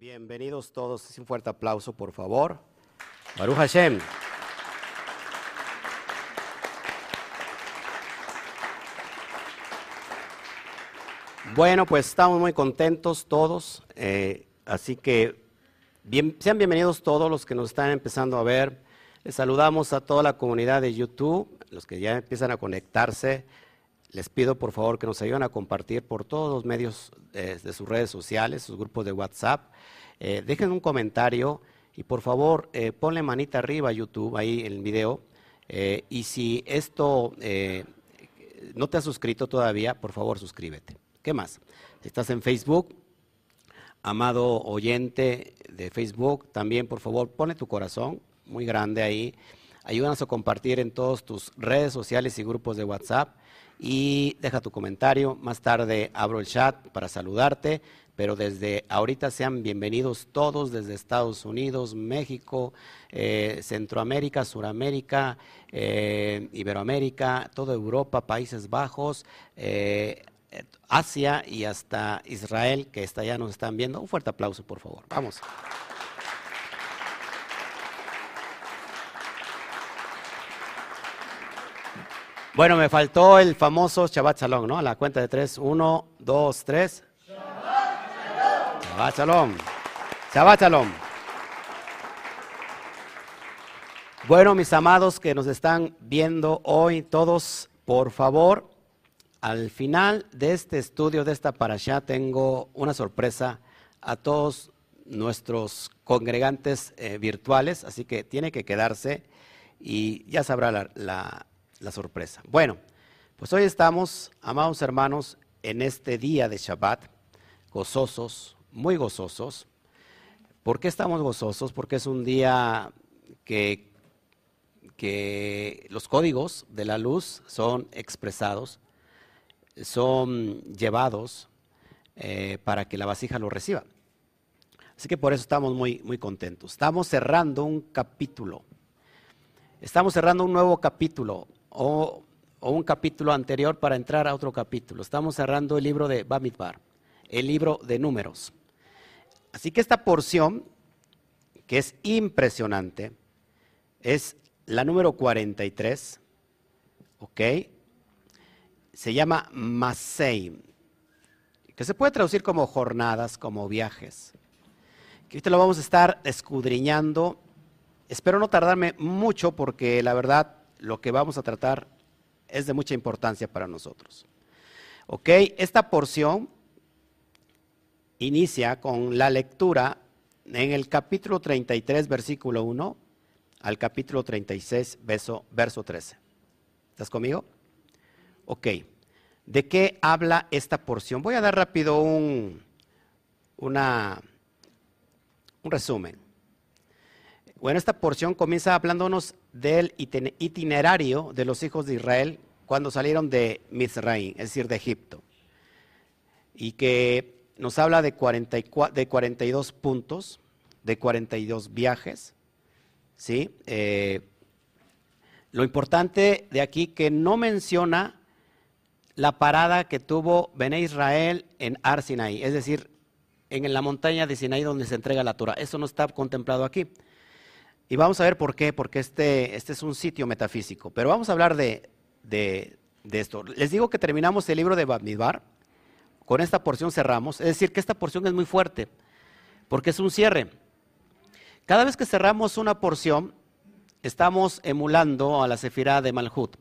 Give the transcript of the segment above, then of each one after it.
Bienvenidos todos. Un fuerte aplauso, por favor. Baruch Hashem. Bueno, pues estamos muy contentos todos, eh, así que sean bienvenidos todos los que nos están empezando a ver. Les saludamos a toda la comunidad de YouTube, los que ya empiezan a conectarse. Les pido por favor que nos ayuden a compartir por todos los medios de, sus redes sociales, sus grupos de WhatsApp. Eh, dejen un comentario y por favor eh, ponle manita arriba a YouTube, ahí en el video. y si esto no te has suscrito todavía, por favor suscríbete. ¿Qué más? Estás en Facebook, amado oyente de Facebook, también por favor pone tu corazón muy grande ahí. Ayúdanos a compartir en todas tus redes sociales y grupos de WhatsApp y deja tu comentario. Más tarde abro el chat para saludarte, pero desde ahorita sean bienvenidos todos desde Estados Unidos, México, eh, Centroamérica, Suramérica, eh, Iberoamérica, toda Europa, Países Bajos. Eh, Asia y hasta Israel, que está allá nos están viendo. Un fuerte aplauso, por favor. Vamos. Bueno, me faltó el famoso Shabbat Shalom, ¿no? A la cuenta de tres. Uno, dos, tres. Shabbat Shalom. Shabbat Shalom. Bueno, mis amados que nos están viendo hoy, todos, por favor, al final de este estudio, de esta parasha, tengo una sorpresa a todos nuestros congregantes eh, virtuales, así que tiene que quedarse y ya sabrá la, la sorpresa. Bueno, pues hoy estamos, amados hermanos, en este día de Shabbat, gozosos, muy gozosos. ¿Por qué estamos gozosos? Porque es un día que, que los códigos de la luz son expresados son llevados eh, para que la vasija lo reciba. Así que por eso estamos muy, muy contentos. Estamos cerrando un capítulo. Estamos cerrando un nuevo capítulo o, un capítulo anterior para entrar a otro capítulo. Estamos cerrando el libro de Bamidbar, el libro de números. Así que esta porción, que es impresionante, es la número 43, ¿ok? se llama Masei, que se puede traducir como jornadas, como viajes. Que ahorita lo vamos a estar escudriñando. Espero no tardarme mucho porque la verdad lo que vamos a tratar es de mucha importancia para nosotros. Ok, esta porción inicia con la lectura en el capítulo 33, versículo 1, al capítulo 36, verso, verso 13. ¿Estás conmigo? Ok, ¿de qué habla esta porción? Voy a dar rápido un, una, un resumen. Bueno, esta porción comienza hablándonos del itinerario de los hijos de Israel cuando salieron de Mizraim, es decir, de Egipto. Y que nos habla de, 44, de 42 puntos, de 42 viajes. ¿sí? Eh, lo importante de aquí que no menciona la parada que tuvo Bené Israel en Ar Sinai, es decir, en la montaña de Sinai donde se entrega la Torah. Eso no está contemplado aquí. Y vamos a ver por qué, porque este, este es un sitio metafísico. Pero vamos a hablar de, esto. Les digo que terminamos el libro de Bamidbar, con esta porción cerramos, es decir, que esta porción es muy fuerte, porque es un cierre. Cada vez que cerramos una porción, estamos emulando a la Sefirá de Malhut.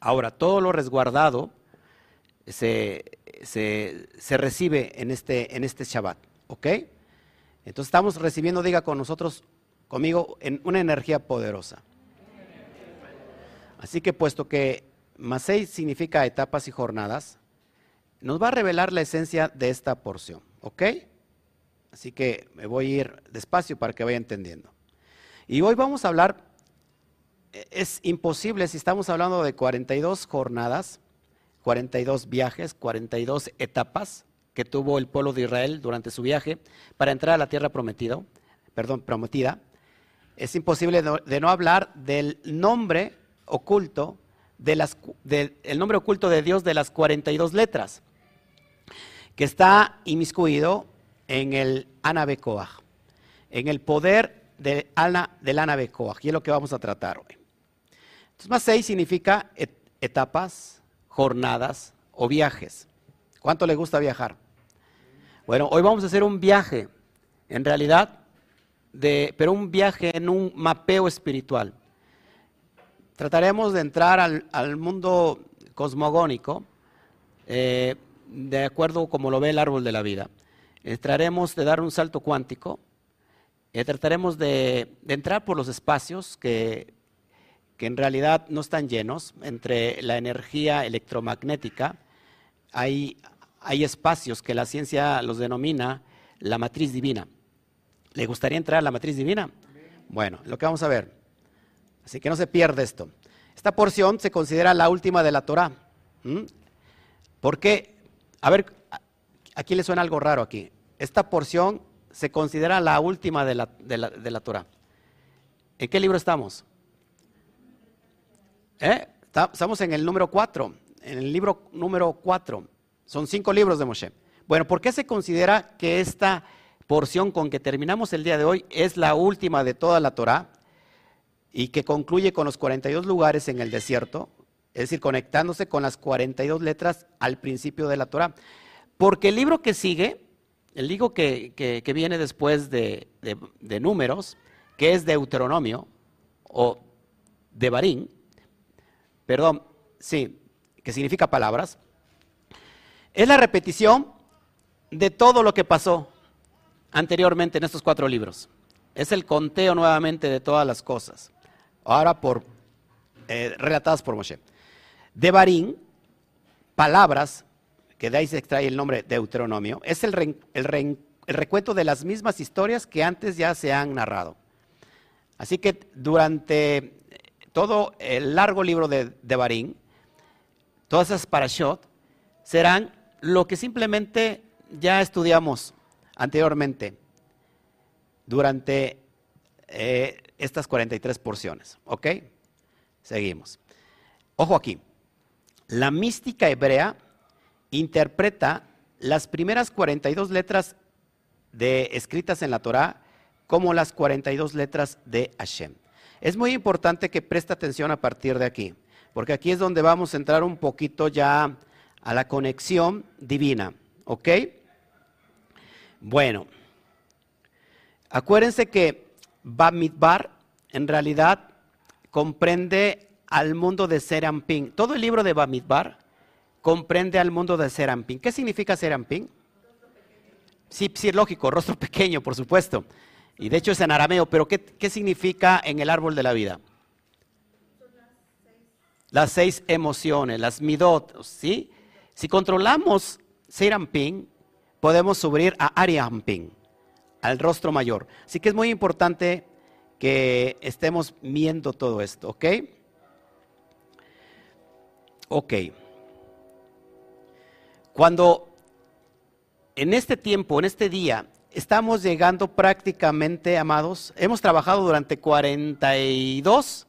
Ahora, todo lo resguardado se, recibe en este, en este Shabbat, ¿ok? Entonces estamos recibiendo, diga con nosotros, conmigo, en una energía poderosa. Así que puesto que Masei significa etapas y jornadas, nos va a revelar la esencia de esta porción, ¿ok? Así que me voy a ir despacio para que vaya entendiendo. Y hoy vamos a hablar es imposible si estamos hablando de 42 jornadas, 42 viajes, 42 etapas que tuvo el pueblo de Israel durante su viaje para entrar a la tierra prometida, perdón, prometida. Es imposible de no hablar del nombre oculto de las, el nombre oculto de Dios de las 42 letras, que está inmiscuido en el Anabecoaj, en el poder de Ana, del Anabecoaj, y es lo que vamos a tratar hoy. Entonces, más seis significa etapas, jornadas o viajes. ¿Cuánto le gusta viajar? Bueno, hoy vamos a hacer un viaje, en realidad, de, pero un viaje en un mapeo espiritual. Trataremos de entrar al, mundo cosmogónico, eh, de acuerdo como lo ve el árbol de la vida. Trataremos de dar un salto cuántico, eh, trataremos de, entrar por los espacios que, que, en realidad no están llenos, entre la energía electromagnética, hay, hay espacios que la ciencia los denomina la matriz divina. ¿Le gustaría entrar a la matriz divina? Bueno, lo que vamos a ver. Así que no se pierde esto. Esta porción se considera la última de la Torah. ¿Por qué? A ver, aquí le suena algo raro aquí. Esta porción se considera la última de la, de la, Torah. ¿En qué libro estamos? ¿Eh? Estamos en el número 4, en el libro número 4. Son cinco libros de Moshe. Bueno, ¿por qué se considera que esta porción con que terminamos el día de hoy es la última de toda la Torah y que concluye con los 42 lugares en el desierto, es decir, conectándose con las 42 letras al principio de la Torah. Porque el libro que sigue, el libro que, viene después de, números, que es Deuteronomio o de Barín, perdón, sí, que significa palabras, es la repetición de todo lo que pasó anteriormente en estos cuatro libros. Es el conteo nuevamente de todas las cosas. Ahora por eh, relatadas por Moshe. De Barín, palabras, que de ahí se extrae el nombre Deuteronomio, es el, el, recuento de las mismas historias que antes ya se han narrado. Así que durante todo el largo libro de, de Barín, todas esas parashot serán lo que simplemente ya estudiamos anteriormente durante eh, estas 43 porciones. ¿Ok? Seguimos. Ojo aquí. La mística hebrea interpreta las primeras 42 letras de, escritas en la Torá como las 42 letras de Hashem. Es muy importante que preste atención a partir de aquí, porque aquí es donde vamos a entrar un poquito ya a la conexión divina. ¿Ok? Bueno, acuérdense que Bamidbar en realidad comprende al mundo de Serampín. Todo el libro de Bamidbar comprende al mundo de Serampín. ¿Qué significa Serampín? Sí, sí, lógico, rostro pequeño, por supuesto. Y de hecho es en arameo, pero ¿qué, qué significa en el árbol de la vida? Las seis emociones, las midot, ¿sí? Si controlamos Serampín, podemos subir a Ariamping, al rostro mayor. Así que es muy importante que estemos viendo todo esto, ¿ok? Ok. Cuando en este tiempo, en este día, estamos llegando prácticamente, amados, hemos trabajado durante 42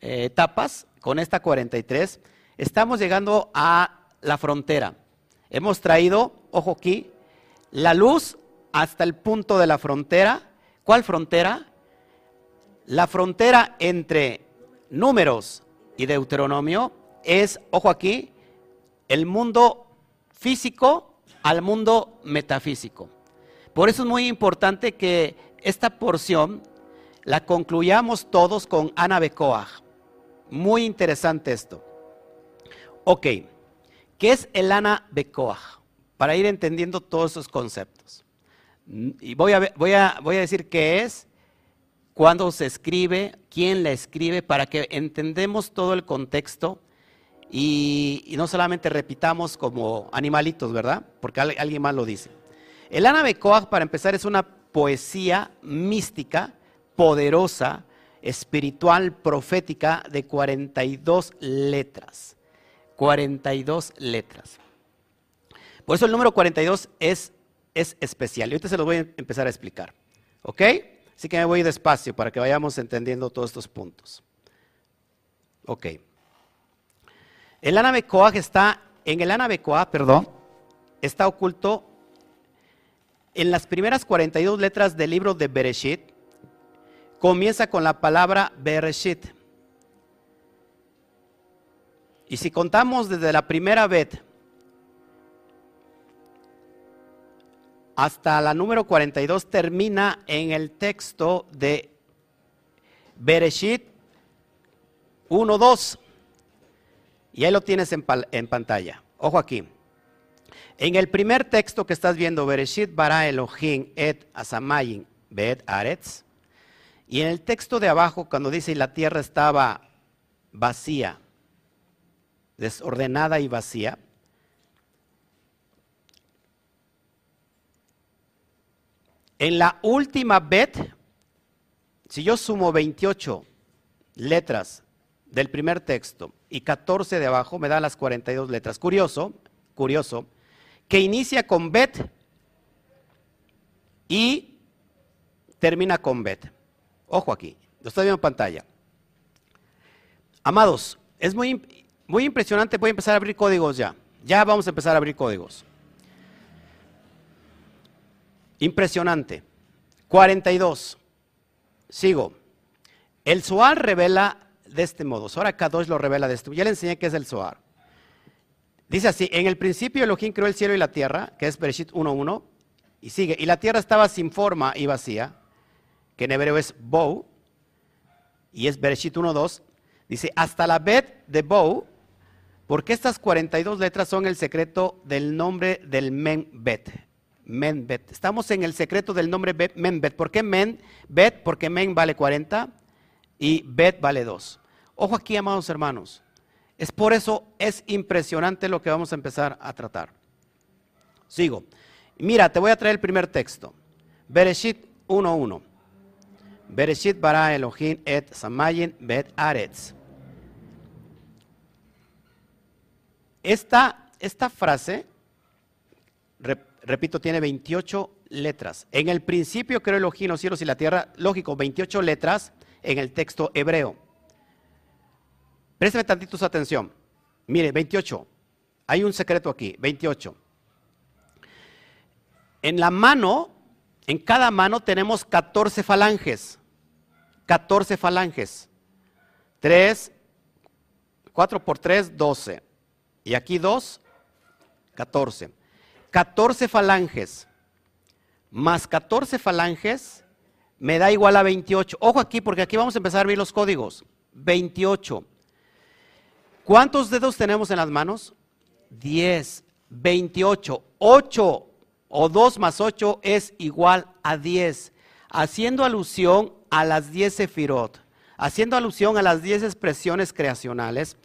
eh, etapas, con esta 43, estamos llegando a la frontera. Hemos traído, ojo aquí, la luz hasta el punto de la frontera. ¿Cuál frontera? La frontera entre números y Deuteronomio es, ojo aquí, el mundo físico al mundo metafísico. Por eso es muy importante que esta porción la concluyamos todos con Ana Becoaj. Muy interesante esto. Ok, ¿qué es el Ana Becoaj? Para ir entendiendo todos esos conceptos. Y voy a, voy a, voy a decir qué es, cuándo se escribe, quién la escribe, para que entendemos todo el contexto y, no solamente repitamos como animalitos, ¿verdad? Porque alguien más lo dice. El Ana Becoag, para empezar, es una poesía mística, poderosa, espiritual, profética, de 42 letras. 42 letras. Por eso el número 42 es, es especial. Y ahorita se lo voy a empezar a explicar. ¿Ok? Así que me voy despacio para que vayamos entendiendo todos estos puntos. Ok. El Anabecoag está, en el Anabecoag, perdón, está oculto en las primeras 42 letras del libro de Bereshit, comienza con la palabra Bereshit. Y si contamos desde la primera bet hasta la número 42, termina en el texto de Bereshit 1, 2. Y ahí lo tienes en, pantalla. Ojo aquí. En el primer texto que estás viendo, Bereshit bara Elohim et asamayin bet aretz. Y en el texto de abajo, cuando dice la tierra estaba vacía, desordenada y vacía, en la última bet, si yo sumo 28 letras del primer texto y 14 de abajo, me da las 42 letras. Curioso, curioso, que inicia con bet y termina con bet. Ojo aquí, lo estoy viendo en pantalla. Amados, es muy, muy impresionante, voy a empezar a abrir códigos ya. Ya vamos a empezar a abrir códigos. Impresionante. 42. Sigo. El Zohar revela de este modo. Sora Kadosh lo revela de esto. Ya le enseñé qué es el Zohar. Dice así, en el principio Elohim creó el cielo y la tierra, que es Bereshit 1.1, y sigue, y la tierra estaba sin forma y vacía, que en hebreo es Bou, y es Bereshit 1.2, dice, hasta la Bet de Bou, porque estas 42 letras son el secreto del nombre del Men-Bet. Men-Bet. Estamos en el secreto del nombre Men-Bet. ¿Por qué Men-Bet? Porque Men vale 40 y Bet vale 2. Ojo aquí, amados hermanos. Es por eso es impresionante lo que vamos a empezar a tratar. Sigo. Mira, te voy a traer el primer texto. Bereshit 1.1. Bereshit bara Elohim et Samayin bet Aretz. Esta, esta frase, repito, tiene 28 letras. En el principio creó Elohim los cielos y la tierra, lógico, 28 letras en el texto hebreo. Préstame tantito su atención. Mire, 28. Hay un secreto aquí, 28. En la mano, en cada mano tenemos 14 falanges. 14 falanges. 3, 4 por 3, 12. Y aquí 2, 14. 14 falanges. Más 14 falanges me da igual a 28. Ojo aquí, porque aquí vamos a empezar a ver los códigos. 28. ¿Cuántos dedos tenemos en las manos? 10. 28. 8 o 2 más 8 es igual a 10. Haciendo alusión a las 10 sefirot. Haciendo alusión a las 10 expresiones creacionales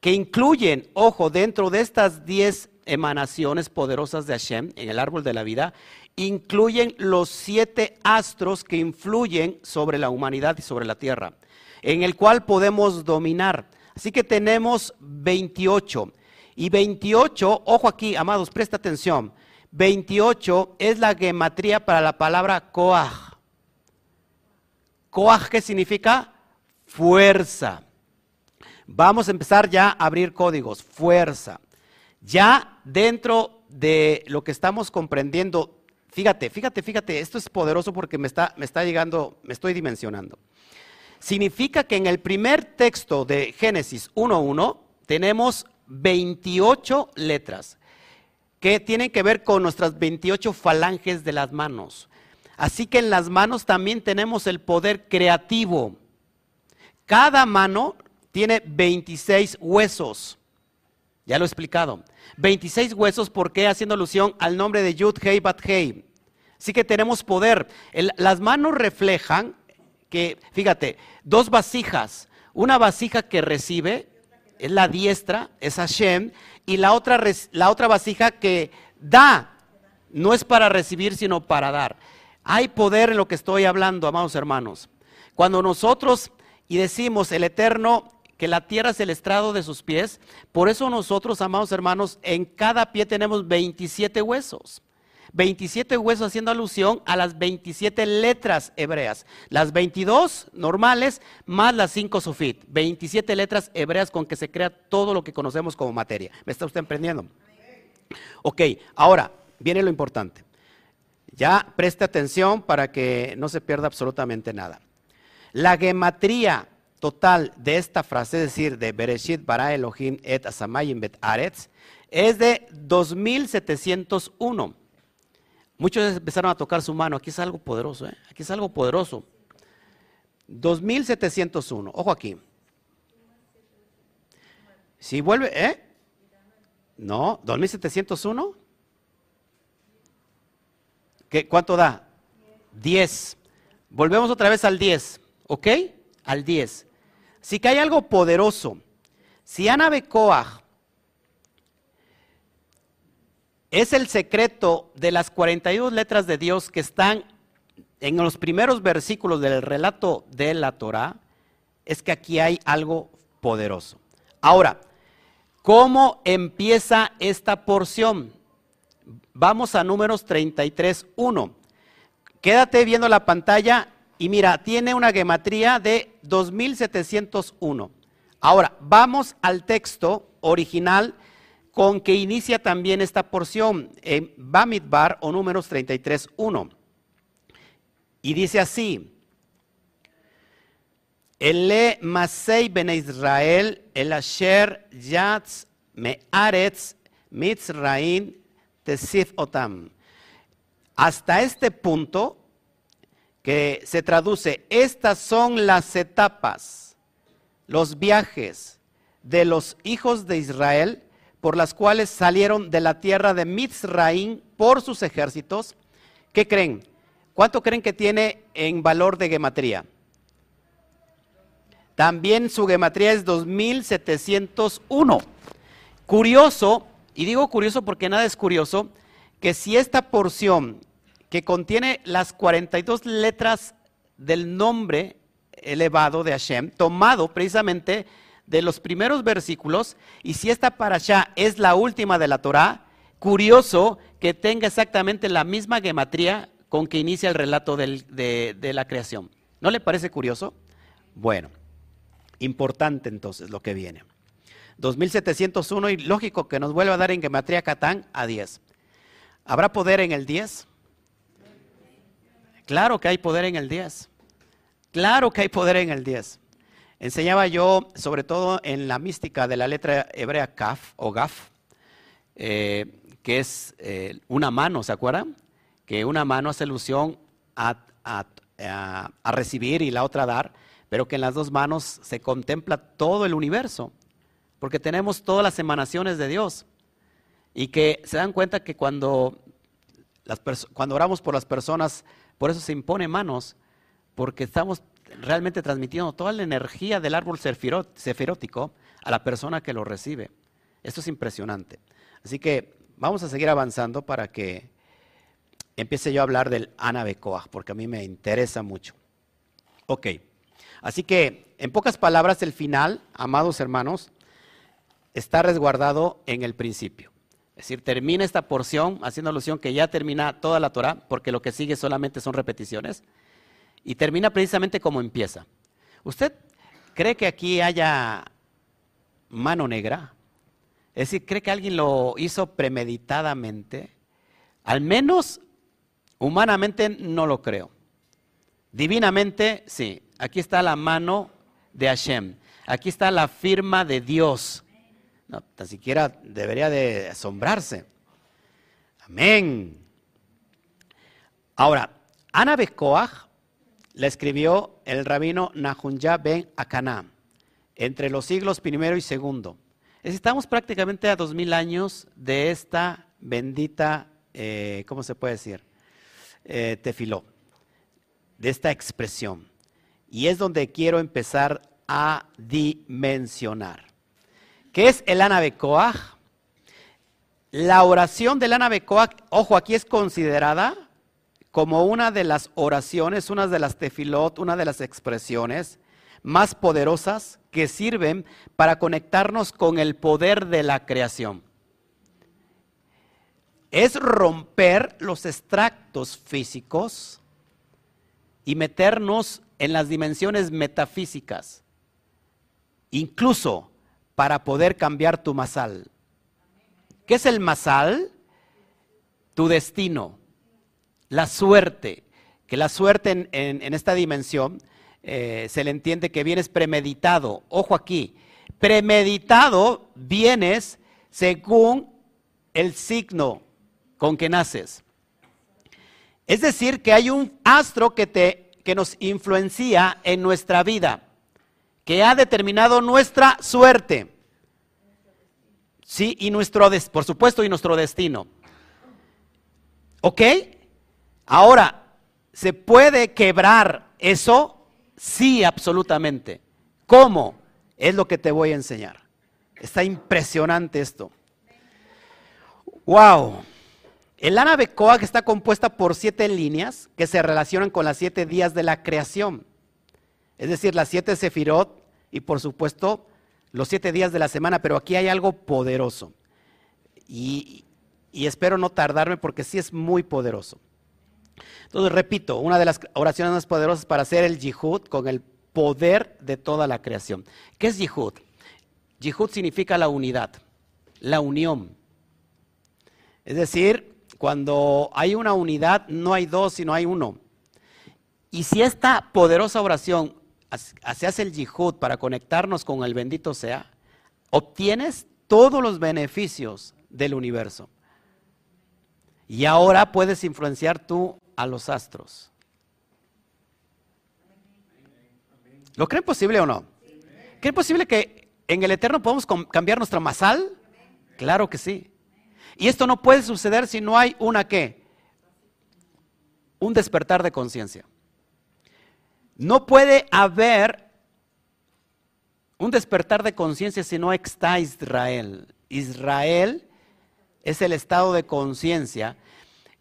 que incluyen, ojo, dentro de estas 10 emanaciones poderosas de Hashem en el árbol de la vida, incluyen los siete astros que influyen sobre la humanidad y sobre la tierra, en el cual podemos dominar. Así que tenemos 28. Y 28, ojo aquí, amados, presta atención. 28 es la gematría para la palabra Koach. Koach, ¿qué significa? Fuerza. Vamos a empezar ya a abrir códigos. Fuerza. Ya dentro de lo que estamos comprendiendo Fíjate, fíjate, fíjate, esto es poderoso porque me está, me está llegando, me estoy dimensionando. Significa que en el primer texto de Génesis 1.1 tenemos 28 letras que tienen que ver con nuestras 28 falanges de las manos. Así que en las manos también tenemos el poder creativo. Cada mano tiene 26 huesos. Ya lo he explicado. 26 huesos, ¿por qué? Haciendo alusión al nombre de Yud Hei Bat Hei. Así que tenemos poder. las manos reflejan que, fíjate, dos vasijas. Una vasija que recibe es la diestra, es Hashem, y la otra, la otra vasija que da, no es para recibir, sino para dar. Hay poder en lo que estoy hablando, amados hermanos. Cuando nosotros y decimos el Eterno que la tierra es el estrado de sus pies. Por eso nosotros, amados hermanos, en cada pie tenemos 27 huesos. 27 huesos haciendo alusión a las 27 letras hebreas. Las 22 normales más las 5 sufit. 27 letras hebreas con que se crea todo lo que conocemos como materia. ¿Me está usted emprendiendo? Ok, ahora viene lo importante. Ya preste atención para que no se pierda absolutamente nada. La gematría total de esta frase, es decir, de Bereshit bara Elohim et asamayim bet aretz, es de 2701. Muchos empezaron a tocar su mano. Aquí es algo poderoso, ¿eh? Aquí es algo poderoso. 2701. Ojo aquí. Si vuelve, ¿eh? No, 2701. ¿Qué, ¿Cuánto da? 10. Volvemos otra vez al 10, ¿ok? Al 10. Si que hay algo poderoso. Si Ana es el secreto de las 42 letras de Dios que están en los primeros versículos del relato de la Torah, es que aquí hay algo poderoso. Ahora, ¿cómo empieza esta porción? Vamos a números 33, 1. Quédate viendo la pantalla y mira, tiene una gematría de 2701. Ahora, vamos al texto original con que inicia también esta porción en Bamidbar o números 33, 1. Y dice así, Ele Masei ben Israel, el Asher Yatz Me'aretz Mitzraim Tesif Otam. Hasta este punto, que se traduce, estas son las etapas, los viajes de los hijos de Israel por las cuales salieron de la tierra de Mitzraim por sus ejércitos. ¿Qué creen? ¿Cuánto creen que tiene en valor de gematría? También su gematría es 2701. Curioso, y digo curioso porque nada es curioso, que si esta porción que contiene las 42 letras del nombre elevado de Hashem, tomado precisamente de los primeros versículos, y si esta parasha es la última de la Torah, curioso que tenga exactamente la misma gematría con que inicia el relato de, de la creación. ¿No le parece curioso? Bueno, importante entonces lo que viene. 2701 y lógico que nos vuelva a dar en gematría Catán a 10. ¿Habrá poder en el 10? Claro que hay poder en el 10. Claro que hay poder en el 10. Enseñaba yo, sobre todo en la mística de la letra hebrea Kaf o Gaf, eh, que es eh, una mano, ¿se acuerdan? que una mano hace alusión a, recibir y la otra a dar, pero que en las dos manos se contempla todo el universo, porque tenemos todas las emanaciones de Dios. Y que se dan cuenta que cuando, cuando oramos por las personas, por eso se impone manos, porque estamos realmente transmitiendo toda la energía del árbol sefirótico a la persona que lo recibe. Esto es impresionante. Así que vamos a seguir avanzando para que empiece yo a hablar del Anabecoa, porque a mí me interesa mucho. Ok, así que en pocas palabras, el final, amados hermanos, está resguardado en el principio. Es decir, termina esta porción haciendo alusión que ya termina toda la Torah, porque lo que sigue solamente son repeticiones, y termina precisamente como empieza. ¿Usted cree que aquí haya mano negra? Es decir, ¿cree que alguien lo hizo premeditadamente? Al menos Humanamente no lo creo. Divinamente, sí. Aquí está la mano de Hashem. Aquí está la firma de Dios. No, tan siquiera debería de asombrarse. Amén. Ahora, Ana Bekoach la escribió el rabino Nahunja ben Akaná entre los siglos primero y segundo. Estamos prácticamente a dos mil años de esta bendita, eh, ¿cómo se puede decir? eh, tefiló, de esta expresión. Y es donde quiero empezar a dimensionar. ¿Qué es el Anabecoaj? La oración del Anabecoaj, ojo, aquí es considerada como una de las oraciones, una de las tefilot, una de las expresiones más poderosas que sirven para conectarnos con el poder de la creación es romper los extractos físicos y meternos en las dimensiones metafísicas, incluso para poder cambiar tu masal. ¿Qué es el masal? Tu destino, la suerte, que la suerte en, esta dimensión eh, se le entiende que vienes premeditado. Ojo aquí, premeditado vienes según el signo con que naces. Es decir, que hay un astro que, te, que nos influencia en nuestra vida, que ha determinado nuestra suerte. Sí, y nuestro, por supuesto, y nuestro destino. ¿Ok? Ahora, ¿se puede quebrar eso? Sí, absolutamente. ¿Cómo? Es lo que te voy a enseñar. Está impresionante esto. ¡Wow! El Ana que está compuesta por siete líneas que se relacionan con las siete días de la creación. Es decir, las siete sefirot y por supuesto los siete días de la semana, pero aquí hay algo poderoso. Y, espero no tardarme porque sí es muy poderoso. Entonces, repito, una de las oraciones más poderosas para hacer el yihud con el poder de toda la creación. ¿Qué es yihud? Yihud significa la unidad, la unión. Es decir, cuando hay una unidad, no hay dos, sino hay uno. Y si esta poderosa oración se hace el yihud para conectarnos con el bendito sea, obtienes todos los beneficios del universo. Y ahora puedes influenciar tú a los astros. ¿Lo creen posible o no? ¿Creen posible que en el Eterno podemos cambiar nuestra masal? Claro que sí. Y esto no puede suceder si no hay una qué? Un despertar de conciencia. No puede haber un despertar de conciencia si no está Israel. Israel es el estado de conciencia.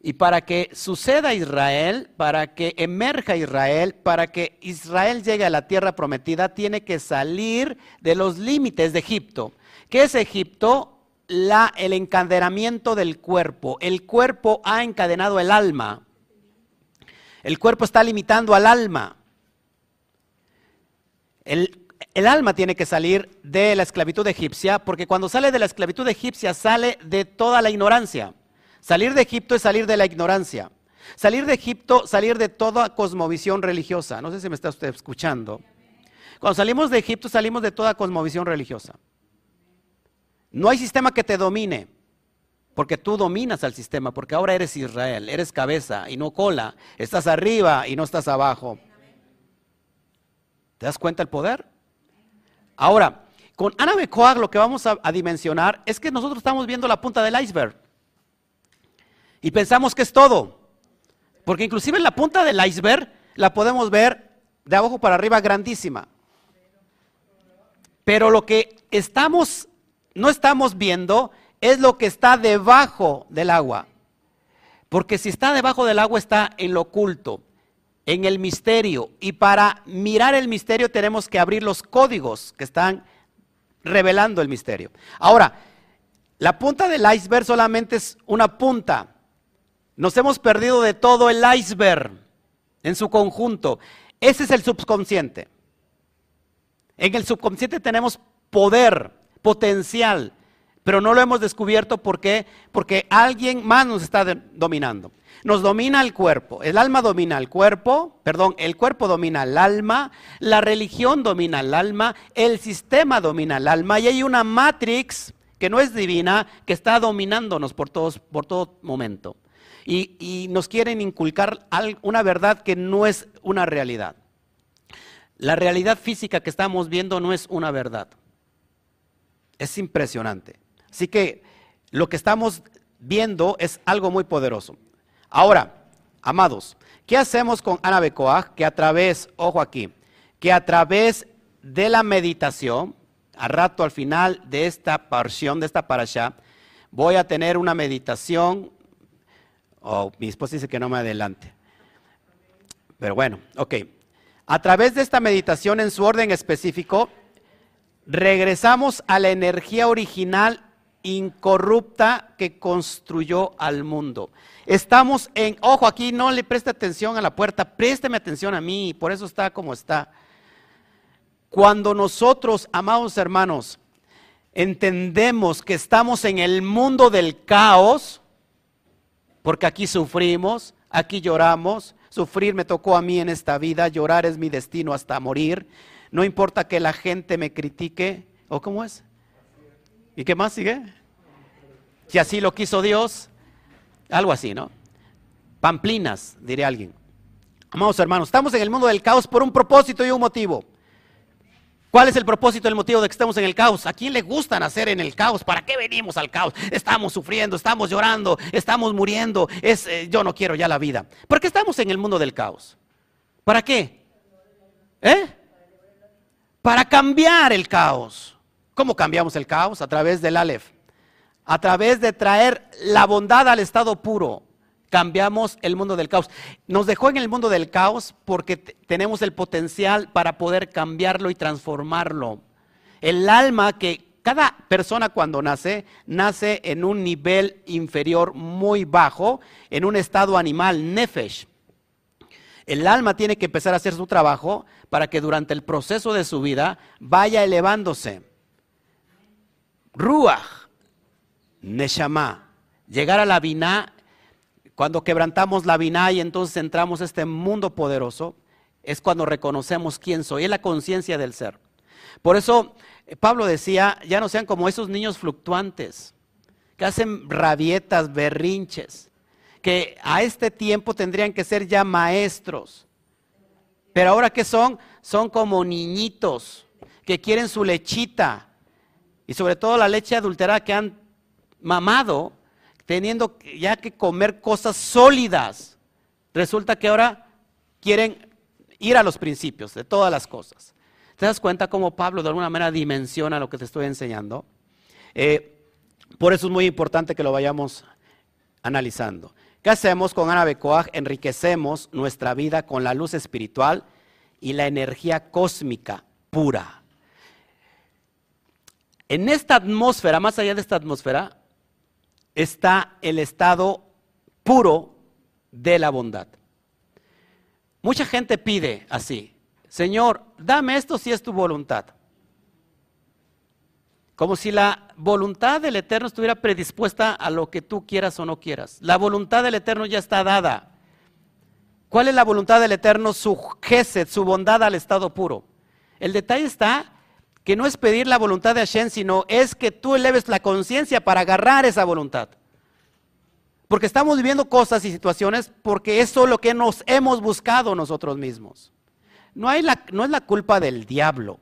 Y para que suceda Israel, para que emerja Israel, para que Israel llegue a la tierra prometida, tiene que salir de los límites de Egipto. ¿Qué es Egipto? la, el encadenamiento del cuerpo. El cuerpo ha encadenado el alma. El cuerpo está limitando al alma. El, alma tiene que salir de la esclavitud egipcia, porque cuando sale de la esclavitud egipcia sale de toda la ignorancia. Salir de Egipto es salir de la ignorancia. Salir de Egipto, salir de toda cosmovisión religiosa. No sé si me está usted escuchando. Cuando salimos de Egipto salimos de toda cosmovisión religiosa. No hay sistema que te domine, porque tú dominas al sistema, porque ahora eres Israel, eres cabeza y no cola, estás arriba y no estás abajo. ¿Te das cuenta el poder? Ahora, con Ana Becoag lo que vamos a, dimensionar es que nosotros estamos viendo la punta del iceberg y pensamos que es todo, porque inclusive la punta del iceberg la podemos ver de abajo para arriba grandísima. Pero lo que estamos no estamos viendo es lo que está debajo del agua. Porque si está debajo del agua está en lo oculto, en el misterio. Y para mirar el misterio tenemos que abrir los códigos que están revelando el misterio. Ahora, la punta del iceberg solamente es una punta. Nos hemos perdido de todo el iceberg en su conjunto. Ese es el subconsciente. En el subconsciente tenemos poder potencial, pero no lo hemos descubierto ¿por qué? porque alguien más nos está dominando. Nos domina el cuerpo, el alma domina el cuerpo, perdón, el cuerpo domina el alma, la religión domina el alma, el sistema domina el alma y hay una matrix que no es divina que está dominándonos por, todos, por todo momento. Y, y nos quieren inculcar una verdad que no es una realidad. La realidad física que estamos viendo no es una verdad. Es impresionante. Así que lo que estamos viendo es algo muy poderoso. Ahora, amados, ¿qué hacemos con Ana Becoag? Que a través, ojo aquí, que a través de la meditación, a rato al final de esta porción, de esta parasha, voy a tener una meditación. Oh, mi esposa dice que no me adelante. Pero bueno, ok. A través de esta meditación en su orden específico, regresamos a la energía original incorrupta que construyó al mundo. Estamos en, ojo, aquí no le preste atención a la puerta, présteme atención a mí, por eso está como está. Cuando nosotros, amados hermanos, entendemos que estamos en el mundo del caos, porque aquí sufrimos, aquí lloramos, sufrir me tocó a mí en esta vida, llorar es mi destino hasta morir, no importa que la gente me critique, ¿o cómo es? ¿Y qué más sigue? Si así lo quiso Dios, algo así, ¿no? Pamplinas, diría alguien. Amados hermanos, estamos en el mundo del caos por un propósito y un motivo. ¿Cuál es el propósito, el motivo de que estemos en el caos? ¿A quién le gusta nacer en el caos? ¿Para qué venimos al caos? Estamos sufriendo, estamos llorando, estamos muriendo. Es, eh, yo no quiero ya la vida. ¿Por qué estamos en el mundo del caos? ¿Para qué? ¿Eh? Para cambiar el caos. ¿Cómo cambiamos el caos? A través del Aleph. A través de traer la bondad al estado puro cambiamos el mundo del caos. Nos dejó en el mundo del caos porque tenemos el potencial para poder cambiarlo y transformarlo. El alma que cada persona cuando nace, nace en un nivel inferior muy bajo, en un estado animal, nefesh. El alma tiene que empezar a hacer su trabajo para que durante el proceso de su vida vaya elevándose. Ruach, Neshama, llegar a la Binah cuando quebrantamos la vina y entonces entramos a este mundo poderoso, es cuando reconocemos quién soy, es la conciencia del ser. Por eso eh, Pablo decía, ya no sean como esos niños fluctuantes, que hacen rabietas, berrinches, que a este tiempo tendrían que ser ya maestros. Pero ahora que son, son como niñitos que quieren su lechita y sobre todo la leche adulterada que han mamado teniendo ya que comer cosas sólidas. Resulta que ahora quieren ir a los principios de todas las cosas. ¿Te das cuenta cómo Pablo de alguna manera dimensiona lo que te estoy enseñando? Eh, por eso es muy importante que lo vayamos analizando. ¿Qué hacemos con Ana Becoag? Enriquecemos nuestra vida con la luz espiritual y la energía cósmica pura. En esta atmósfera, más allá de esta atmósfera, está el estado puro de la bondad. Mucha gente pide así, Señor, dame esto si es tu voluntad. Como si la voluntad del Eterno estuviera predispuesta a lo que tú quieras o no quieras. La voluntad del Eterno ya está dada. ¿Cuál es la voluntad del Eterno? Su gesed, su bondad al estado puro. El detalle está que no es pedir la voluntad de Hashem, sino es que tú eleves la conciencia para agarrar esa voluntad. Porque estamos viviendo cosas y situaciones porque eso es lo que nos hemos buscado nosotros mismos. No, hay no es la culpa del diablo,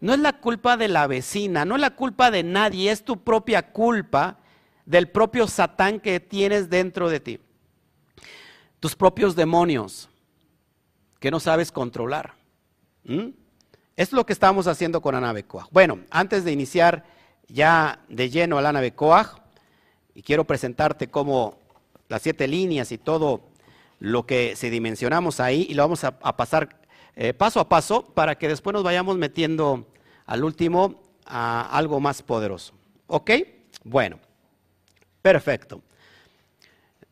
no es la culpa de la vecina, no es la culpa de nadie, es tu propia culpa del propio Satán que tienes dentro de ti. Tus propios demonios que no sabes controlar. Es lo que estamos haciendo con Anabecoag. Bueno, antes de iniciar ya de lleno al Anabecoag, y quiero presentarte como las siete líneas y todo lo que se dimensionamos ahí, y lo vamos a, pasar eh, paso a paso para que después nos vayamos metiendo al último a algo más poderoso. ¿Ok? Bueno, perfecto.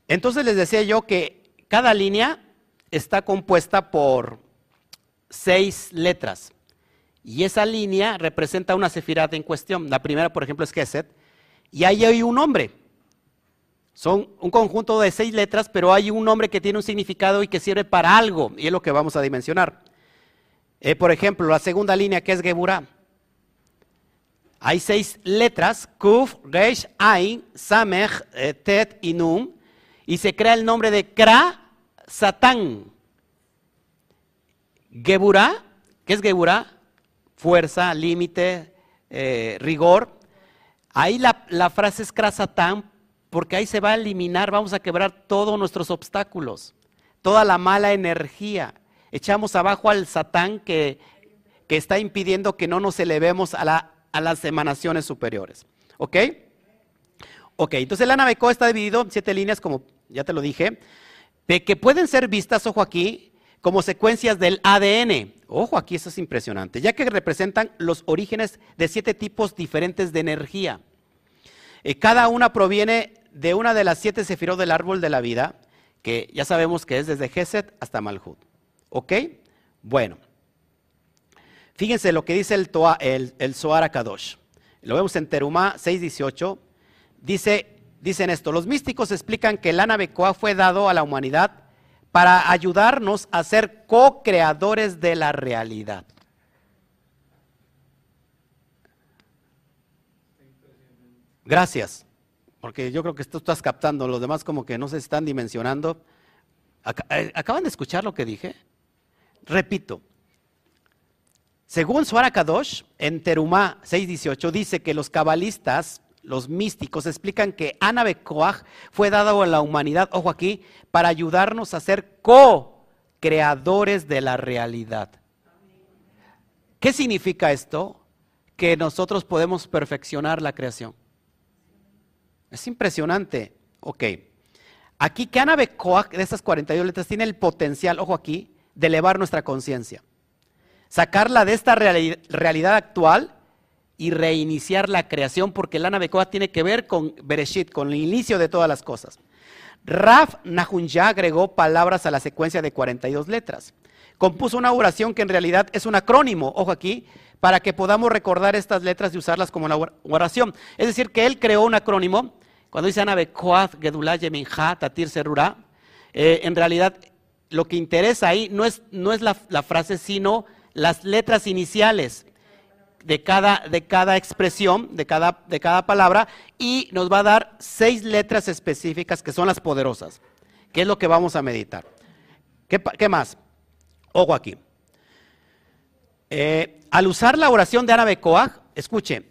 Entonces les decía yo que cada línea está compuesta por seis letras. Y esa línea representa una sefirata en cuestión. La primera, por ejemplo, es Geset. Y ahí hay un nombre. Son un conjunto de seis letras, pero hay un nombre que tiene un significado y que sirve para algo. Y es lo que vamos a dimensionar. Eh, por ejemplo, la segunda línea que es Geburah. Hay seis letras, Kuf, Reish, Ain, Samech, eh, Tet y Num. Y se crea el nombre de Kra, Satán. Geburah, ¿qué es Geburah? Fuerza, límite, eh, rigor. Ahí la, frase es krasatán, porque ahí se va a eliminar, vamos a quebrar todos nuestros obstáculos, toda la mala energía. Echamos abajo al satán que, que está impidiendo que no nos elevemos a, la, a las emanaciones superiores. ¿Ok? Ok, entonces la naveco está dividido en siete líneas, como ya te lo dije, de que pueden ser vistas, ojo aquí, como secuencias del ADN. Ojo, aquí eso es impresionante, ya que representan los orígenes de siete tipos diferentes de energía. Eh, cada una proviene de una de las siete sefirot del árbol de la vida, que ya sabemos que es desde Geset hasta Malhut. ¿Ok? Bueno, fíjense lo que dice el, Toa, el, Akadosh. Lo vemos en Terumá 6.18. Dice, dicen esto, los místicos explican que el Anabecoa fue dado a la humanidad para ayudarnos a ser co-creadores de la realidad. Gracias, porque yo creo que tú estás captando, los demás como que no se están dimensionando. Eh, ¿Acaban de escuchar lo que dije? Repito, según Suara Kadosh, en Terumá 6.18, dice que los cabalistas, los místicos, explican que Anabecoaj fue dado a la humanidad, ojo aquí, para ayudarnos a ser co-creadores de la realidad. ¿Qué significa esto? Que nosotros podemos perfeccionar la creación. Es impresionante. Ok. Aquí que Anabecoaj, de esas 42 letras, tiene el potencial, ojo aquí, de elevar nuestra conciencia. Sacarla de esta realidad actual y reiniciar la creación, porque el Anabecoa tiene que ver con Bereshit, con el inicio de todas las cosas. Raf Nahunya agregó palabras a la secuencia de 42 letras. Compuso una oración que en realidad es un acrónimo, ojo aquí, para que podamos recordar estas letras y usarlas como una oración. Es decir, que él creó un acrónimo. Cuando dice Anabekoat Gedulá Yeminha Tatir Serura, eh, en realidad lo que interesa ahí no es, no es la frase, sino las letras iniciales de cada, de cada expresión, de cada, de cada palabra, y nos va a dar seis letras específicas que son las poderosas, que es lo que vamos a meditar. ¿Qué, más? Ojo aquí. Eh, al usar la oración de Ana escuche,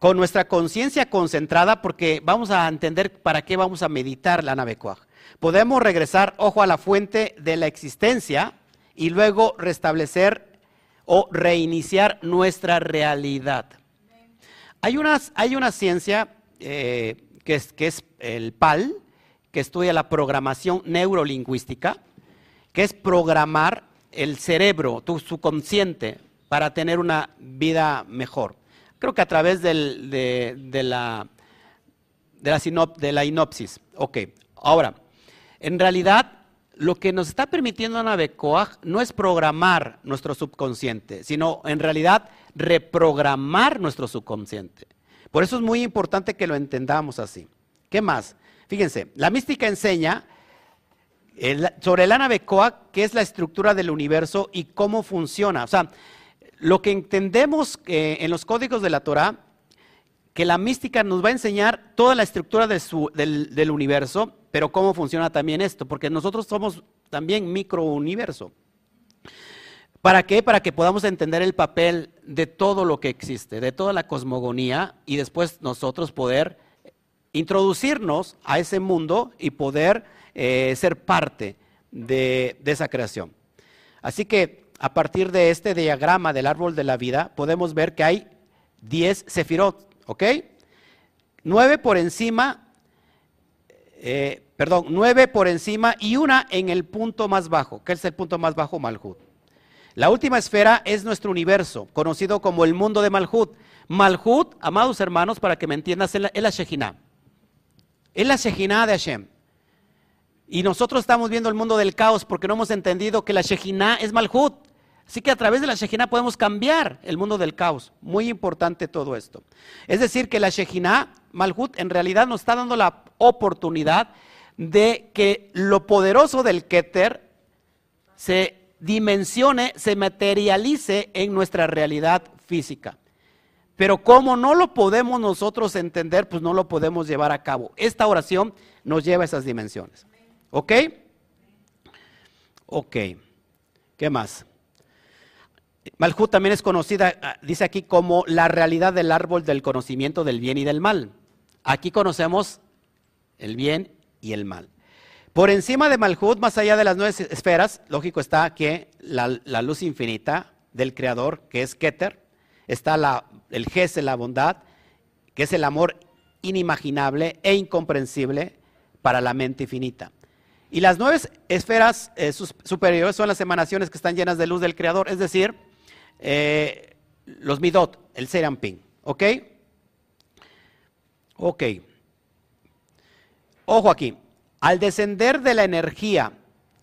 con nuestra conciencia concentrada, porque vamos a entender para qué vamos a meditar la Ana podemos regresar, ojo, a la fuente de la existencia y luego restablecer o reiniciar nuestra realidad. Hay, hay una ciencia eh, que, es, que es el PAL, que estudia la programación neurolingüística, que es programar el cerebro, tu subconsciente, para tener una vida mejor. Creo que a través de, la, de, la de la inopsis. Ok, ahora, en realidad lo que nos está permitiendo Navecoag no es programar nuestro subconsciente, sino en realidad reprogramar nuestro subconsciente. Por eso es muy importante que lo entendamos así. ¿Qué más? Fíjense, la mística enseña sobre el Anabecoa, qué es la estructura del universo y cómo funciona. O sea, lo que entendemos eh, en los códigos de la Torah, que la mística nos va a enseñar toda la estructura del universo pero ¿cómo funciona también esto? Porque nosotros somos también microuniverso. ¿Para qué? Para que podamos entender el papel de todo lo que existe, de toda la cosmogonía y después nosotros poder introducirnos a ese mundo y poder eh, ser parte de, esa creación. Así que a partir de este diagrama del árbol de la vida podemos ver que hay 10 sefirot, ¿ok? 9 por encima eh, perdón, nueve por encima y una en el punto más bajo, que es el punto más bajo, Malhut. La última esfera es nuestro universo, conocido como el mundo de Malhut. Malhut, amados hermanos, para que me entiendas, es la, Shejinah. Es la Shejinah de Hashem. Y nosotros estamos viendo el mundo del caos porque no hemos entendido que la Shejinah es Malhut. Así que a través de la Shejinah podemos cambiar el mundo del caos. Muy importante todo esto. Es decir, que la Shejinah, Malhut, en realidad nos está dando la oportunidad de que lo poderoso del Keter se dimensione, se materialice en nuestra realidad física. Pero como no lo podemos nosotros entender, pues no lo podemos llevar a cabo. Esta oración nos lleva a esas dimensiones. ¿Ok? Ok. ¿Qué más? Malhut también es conocida, ah, dice aquí, como la realidad del árbol del conocimiento del bien y del mal. Aquí conocemos el bien y el mal. Por encima de Malhut, más allá de las nueve esferas, lógico está que la, luz infinita del Creador, que es Keter, está la, el Gese, la bondad, que es el amor inimaginable e incomprensible para la mente infinita. Y las nueve esferas eh, superiores son las emanaciones que están llenas de luz del Creador, es decir, eh, los midot, el serampín. ¿Ok? Ok. Ojo aquí. Al descender de la energía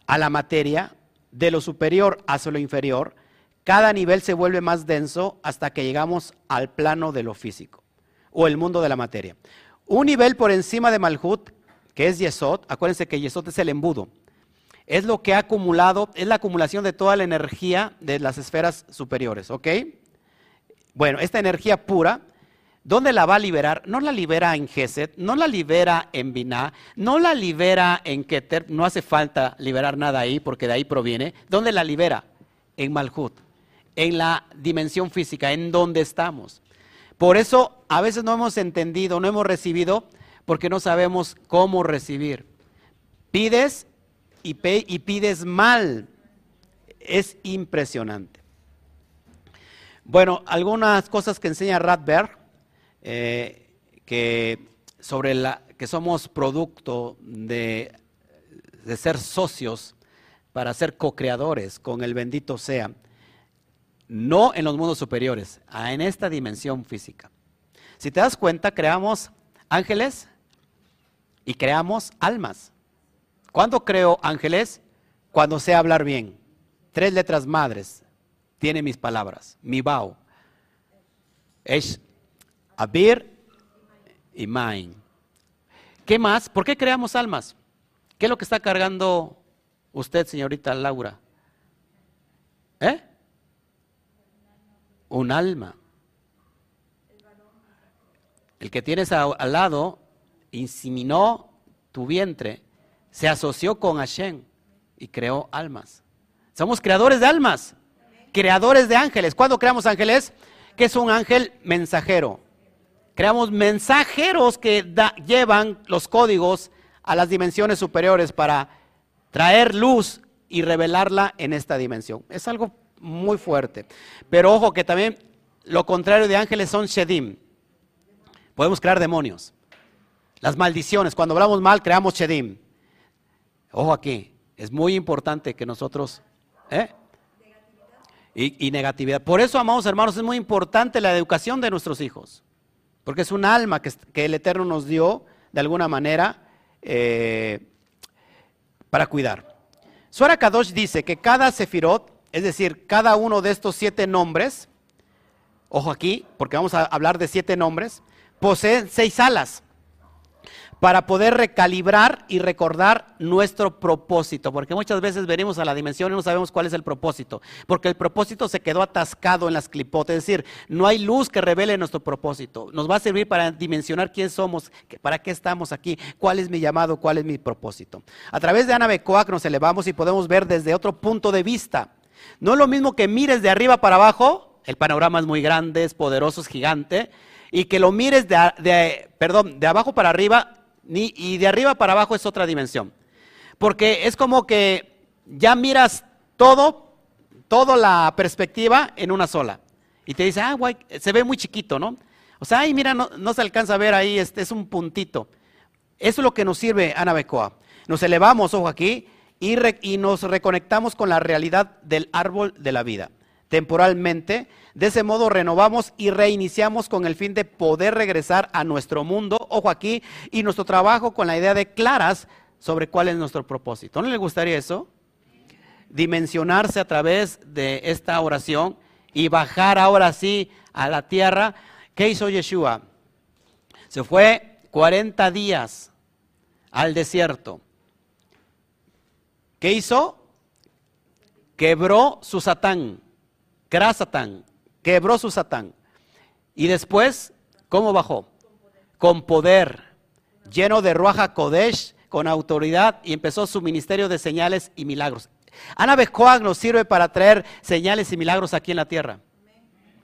a la materia, de lo superior hacia lo inferior, cada nivel se vuelve más denso hasta que llegamos al plano de lo físico o el mundo de la materia. Un nivel por encima de Malhut, que es Yesod, acuérdense que Yesod es el embudo. Es lo que ha acumulado, es la acumulación de toda la energía de las esferas superiores, ¿ok? Bueno, esta energía pura, ¿dónde la va a liberar? No la libera en Geset, no la libera en Binah, no la libera en Keter, no hace falta liberar nada ahí porque de ahí proviene. ¿Dónde la libera? En Malhut, en la dimensión física, en donde estamos. Por eso a veces no hemos entendido, no hemos recibido, porque no sabemos cómo recibir. Pides y, pides mal. Es impresionante. Bueno, algunas cosas que enseña Radberg, eh, que sobre la que somos producto de, de ser socios para ser co-creadores con el bendito sea no en los mundos superiores, en esta dimensión física. Si te das cuenta, creamos ángeles y creamos almas. ¿Cuándo creo ángeles? Cuando sé hablar bien. Tres letras madres tiene mis palabras, mi bao. Es Abir y Main. ¿Qué más? ¿Por qué creamos almas? ¿Qué es lo que está cargando usted, señorita Laura? ¿Eh? un alma. El que tienes al lado inseminó tu vientre, se asoció con Hashem y creó almas. Somos creadores de almas, creadores de ángeles. ¿Cuándo creamos ángeles? Que es un ángel mensajero. Creamos mensajeros que llevan los códigos a las dimensiones superiores para traer luz y revelarla en esta dimensión. Es algo muy fuerte. Pero ojo que también lo contrario de ángeles son shedim. Podemos crear demonios. Las maldiciones, cuando hablamos mal, creamos shedim. Ojo aquí, es muy importante que nosotros... ¿eh? Y, negatividad. Por eso, amados hermanos, es muy importante la educación de nuestros hijos. Porque es un alma que, el Eterno nos dio, de alguna manera, eh, para cuidar. Suara Kadosh dice que cada sefirot es decir, cada uno de estos siete nombres, ojo aquí, porque vamos a hablar de siete nombres, posee seis alas para poder recalibrar y recordar nuestro propósito, porque muchas veces venimos a la dimensión y no sabemos cuál es el propósito, porque el propósito se quedó atascado en las clipotes, es decir, no hay luz que revele nuestro propósito, nos va a servir para dimensionar quién somos, para qué estamos aquí, cuál es mi llamado, cuál es mi propósito. A través de Ana Becoac nos elevamos y podemos ver desde otro punto de vista no es lo mismo que mires de arriba para abajo, el panorama es muy grande, es poderoso, es gigante, y que lo mires de, abajo para arriba y de arriba para abajo es otra dimensión. Porque es como que ya miras todo, toda la perspectiva en una sola. Y te dice, ah, guay, se ve muy chiquito, ¿no? O sea, ay, mira, no, se alcanza a ver ahí, este es un puntito. Eso es lo que nos sirve Ana Becoa. Nos elevamos, ojo aquí, y, nos reconectamos con la realidad del árbol de la vida temporalmente. De ese modo renovamos y reiniciamos con el fin de poder regresar a nuestro mundo, ojo aquí, y nuestro trabajo con la idea de claras sobre cuál es nuestro propósito. ¿No le gustaría eso? Dimensionarse a través de esta oración y bajar ahora sí a la tierra. ¿Qué hizo Yeshua? Se fue 40 días al desierto ¿Qué hizo? Quebró su satán, Satán, quebró su satán. Y después, ¿cómo bajó? Con poder, lleno de Ruaja Kodesh, con autoridad, y empezó su ministerio de señales y milagros. Ana Bejoag nos sirve para traer señales y milagros aquí en la tierra.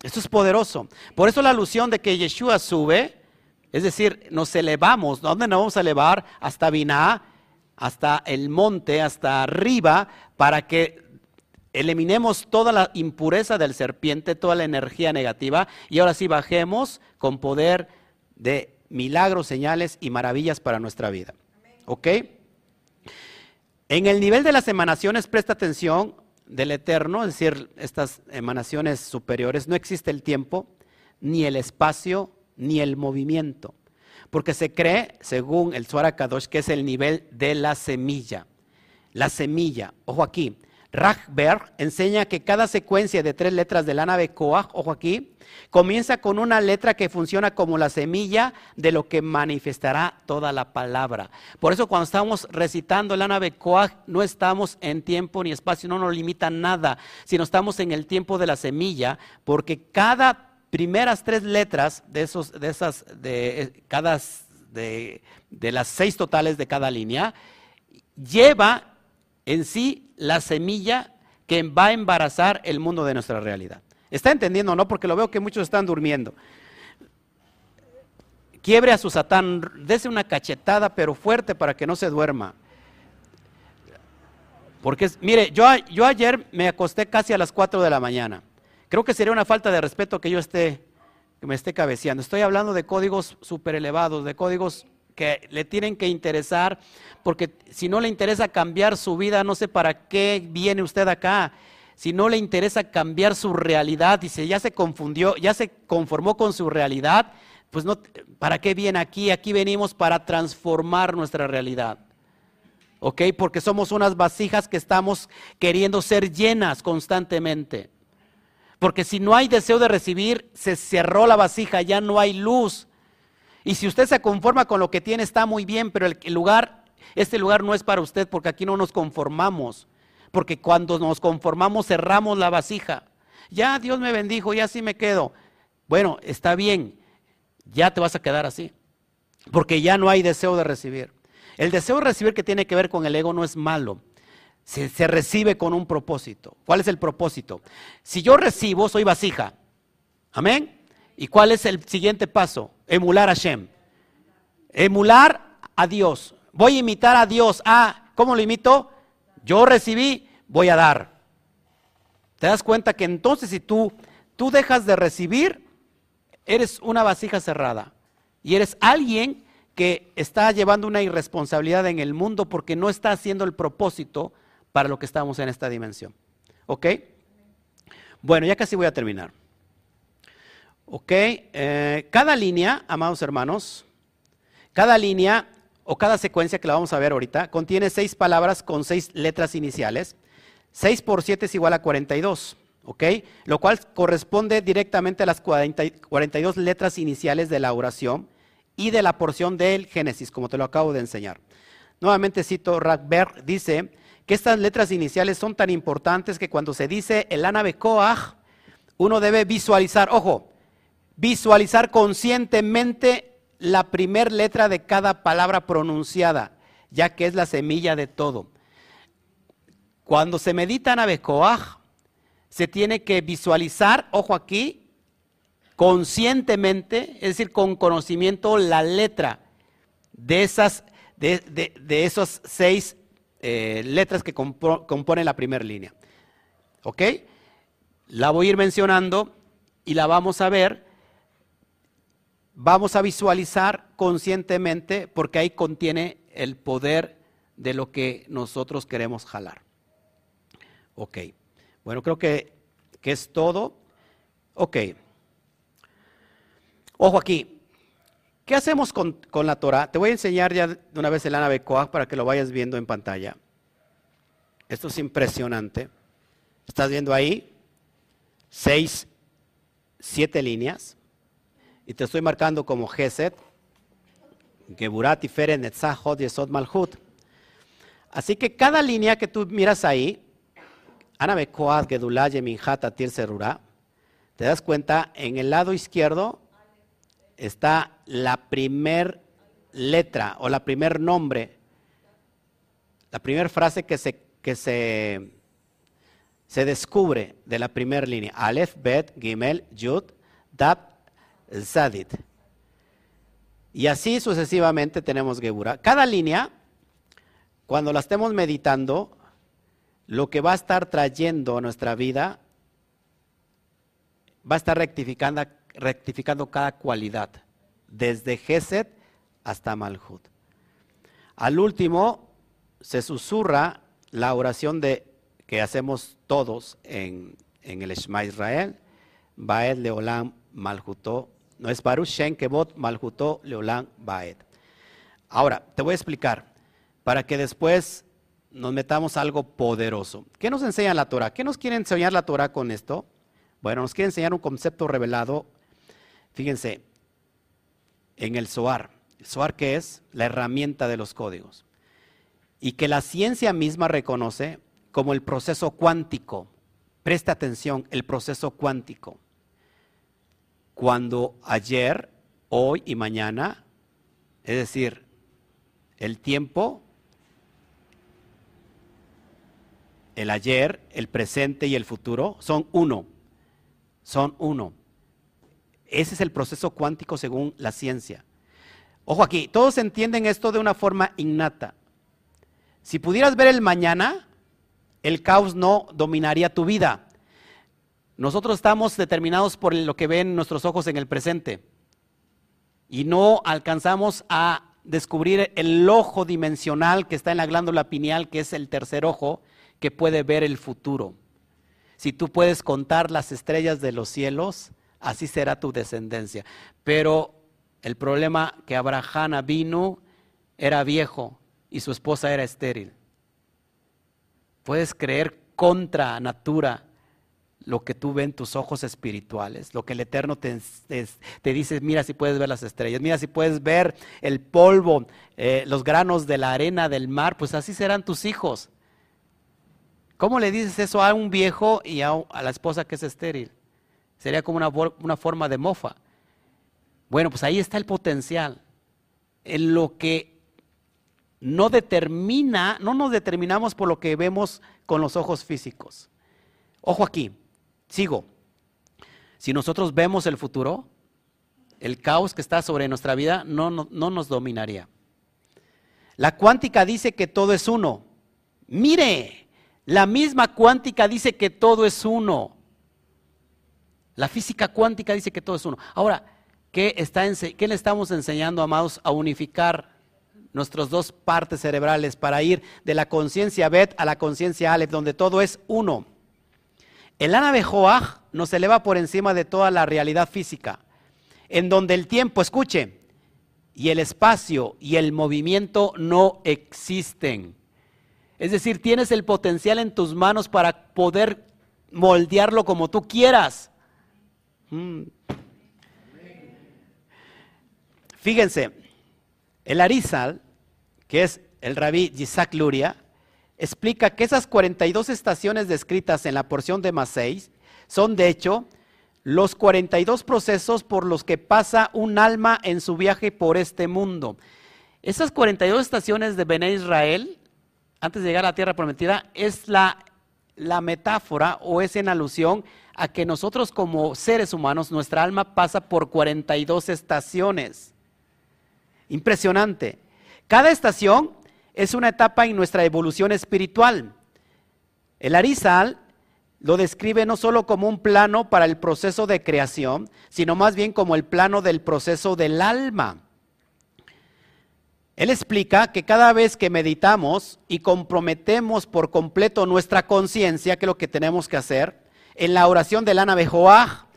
Esto es poderoso. Por eso la alusión de que Yeshua sube, es decir, nos elevamos. ¿Dónde nos vamos a elevar? Hasta Binah hasta el monte, hasta arriba, para que eliminemos toda la impureza del serpiente, toda la energía negativa, y ahora sí bajemos con poder de milagros, señales y maravillas para nuestra vida. ¿Ok? En el nivel de las emanaciones, presta atención del eterno, es decir, estas emanaciones superiores, no existe el tiempo, ni el espacio, ni el movimiento. Porque se cree, según el Suara Kadosh, que es el nivel de la semilla. La semilla, ojo aquí, Rachberg enseña que cada secuencia de tres letras de la nave Koach, ojo aquí, comienza con una letra que funciona como la semilla de lo que manifestará toda la palabra. Por eso cuando estamos recitando la nave Koach, no estamos en tiempo ni espacio, no nos limita nada, sino estamos en el tiempo de la semilla, porque cada primeras tres letras de esos, de esas, de cada de, de las seis totales de cada línea, lleva en sí la semilla que va a embarazar el mundo de nuestra realidad. ¿Está entendiendo no? Porque lo veo que muchos están durmiendo. Quiebre a su satán, dese una cachetada pero fuerte para que no se duerma. Porque, mire, yo, yo ayer me acosté casi a las 4 de la mañana. Creo que sería una falta de respeto que yo esté, que me esté cabeceando. Estoy hablando de códigos super elevados, de códigos que le tienen que interesar, porque si no le interesa cambiar su vida, no sé para qué viene usted acá. Si no le interesa cambiar su realidad si ya se confundió, ya se conformó con su realidad, pues no, ¿para qué viene aquí? Aquí venimos para transformar nuestra realidad. ¿Ok? Porque somos unas vasijas que estamos queriendo ser llenas constantemente. Porque si no hay deseo de recibir, se cerró la vasija, ya no hay luz. Y si usted se conforma con lo que tiene, está muy bien, pero el lugar, este lugar no es para usted porque aquí no nos conformamos. Porque cuando nos conformamos cerramos la vasija. Ya Dios me bendijo, ya así me quedo. Bueno, está bien, ya te vas a quedar así. Porque ya no hay deseo de recibir. El deseo de recibir que tiene que ver con el ego no es malo. Se, se, recibe con un propósito. ¿Cuál es el propósito? Si yo recibo, soy vasija. Amén. ¿Y cuál es el siguiente paso? Emular a Shem. Emular a Dios. Voy a imitar a Dios. Ah, ¿cómo lo imito? Yo recibí, voy a dar. ¿Te das cuenta que entonces si tú, tú dejas de recibir, eres una vasija cerrada y eres alguien que está llevando una irresponsabilidad en el mundo porque no está haciendo el propósito para lo que estamos en esta dimensión. ¿Ok? Bueno, ya casi voy a terminar. ¿Ok? Eh, cada línea, amados hermanos, cada línea o cada secuencia que la vamos a ver ahorita contiene seis palabras con seis letras iniciales. 6 por 7 es igual a 42, ¿ok? Lo cual corresponde directamente a las 42 letras iniciales de la oración y de la porción del Génesis, como te lo acabo de enseñar. Nuevamente cito, Radberg dice que estas letras iniciales son tan importantes que cuando se dice el ánabe Koach, uno debe visualizar, ojo, visualizar conscientemente la primer letra de cada palabra pronunciada, ya que es la semilla de todo. Cuando se medita en Abecoaj, se tiene que visualizar, ojo aquí, conscientemente, es decir, con conocimiento, la letra de esas, de, esos seis eh, letras que componen la primera línea. ¿Ok? La voy a ir mencionando y la vamos a ver vamos a visualizar conscientemente porque ahí contiene el poder de lo que nosotros queremos jalar. Ok, bueno, creo que, es todo. Ok, ojo aquí. ¿Qué hacemos con, la Torah? Te voy a enseñar ya de una vez el Anabecoa para que lo vayas viendo en pantalla. Esto es impresionante. ¿Estás viendo ahí? Seis, siete líneas y te estoy marcando como Geset, Geburat, Tiferet, Netzah, Yesod, Malhut. Así que cada línea que tú miras ahí, Anabe Koad, Gedulá, Yeminhat, Atir, te das cuenta, en el lado izquierdo está la primer letra o la primer nombre, la primera frase que se, que se, se descubre de la primera línea. Aleph, Bet, Gimel, Yud, Dab, Zadit. Y así sucesivamente tenemos Gebura. Cada línea, cuando la estemos meditando, lo que va a estar trayendo a nuestra vida va a estar rectificando, rectificando cada cualidad, desde Geset hasta Malhut. Al último, se susurra la oración de, que hacemos todos en, el Shema Israel, Baed Leolam Malhutó no es Baruch Shen Kebot Leolam Baed. Ahora, te voy a explicar, para que después nos metamos algo poderoso. ¿Qué nos enseña la Torah? ¿Qué nos quiere enseñar la Torah con esto? Bueno, nos quiere enseñar un concepto revelado, fíjense, en el SOAR. ¿El SOAR qué es? La herramienta de los códigos. Y que la ciencia misma reconoce como el proceso cuántico. Presta atención, el proceso cuántico. Cuando ayer, hoy y mañana, es decir, el tiempo el ayer, el presente y el futuro son uno. Son uno. Ese es el proceso cuántico según la ciencia. Ojo aquí, todos entienden esto de una forma innata. Si pudieras ver el mañana, el caos no dominaría tu vida. Nosotros estamos determinados por lo que ven nuestros ojos en el presente y no alcanzamos a descubrir el ojo dimensional que está en la glándula pineal, que es el tercer ojo, que puede ver el futuro. Si tú puedes contar las estrellas de los cielos, así será tu descendencia. Pero el problema que Abraham vino era viejo y su esposa era estéril. Puedes creer contra natura lo que tú ves en tus ojos espirituales, lo que el Eterno te, dice, mira si puedes ver las estrellas, mira si puedes ver el polvo, eh, los granos de la arena del mar, pues así serán tus hijos. ¿Cómo le dices eso a un viejo y a, la esposa que es estéril? Sería como una, una forma de mofa. Bueno, pues ahí está el potencial. En lo que no determina, no nos determinamos por lo que vemos con los ojos físicos. Ojo aquí, sigo. Si nosotros vemos el futuro, el caos que está sobre nuestra vida no, no, no nos dominaría. La cuántica dice que todo es uno. Mire, la misma cuántica dice que todo es uno. La física cuántica dice que todo es uno. Ahora, ¿qué, le estamos enseñando, amados, a unificar nuestras dos partes cerebrales para ir de la conciencia Bet a la conciencia Aleph, donde todo es uno? El Ana Joach nos eleva por encima de toda la realidad física, en donde el tiempo, escuche, y el espacio y el movimiento no existen. Es decir, tienes el potencial en tus manos para poder moldearlo como tú quieras. Mm. Fíjense, el Arizal, que es el rabí Yitzhak Luria, explica que esas 42 estaciones descritas en la porción de 6 son de hecho los 42 procesos por los que pasa un alma en su viaje por este mundo. Esas 42 estaciones de Bené Israel antes de llegar a la tierra prometida, es la, la metáfora o es en alusión a que nosotros como seres humanos, nuestra alma pasa por 42 estaciones. Impresionante. Cada estación es una etapa en nuestra evolución espiritual. El Arizal lo describe no solo como un plano para el proceso de creación, sino más bien como el plano del proceso del alma. Él explica que cada vez que meditamos y comprometemos por completo nuestra conciencia, que es lo que tenemos que hacer, en la oración del Ana Joah,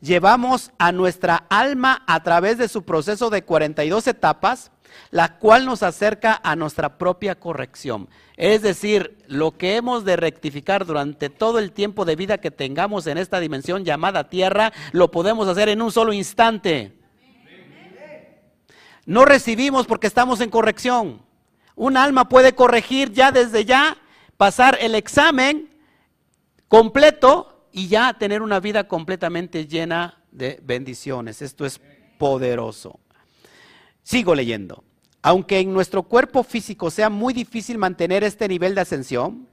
llevamos a nuestra alma a través de su proceso de 42 etapas, la cual nos acerca a nuestra propia corrección. Es decir, lo que hemos de rectificar durante todo el tiempo de vida que tengamos en esta dimensión llamada tierra, lo podemos hacer en un solo instante. No recibimos porque estamos en corrección. Un alma puede corregir ya desde ya, pasar el examen completo y ya tener una vida completamente llena de bendiciones. Esto es poderoso. Sigo leyendo. Aunque en nuestro cuerpo físico sea muy difícil mantener este nivel de ascensión,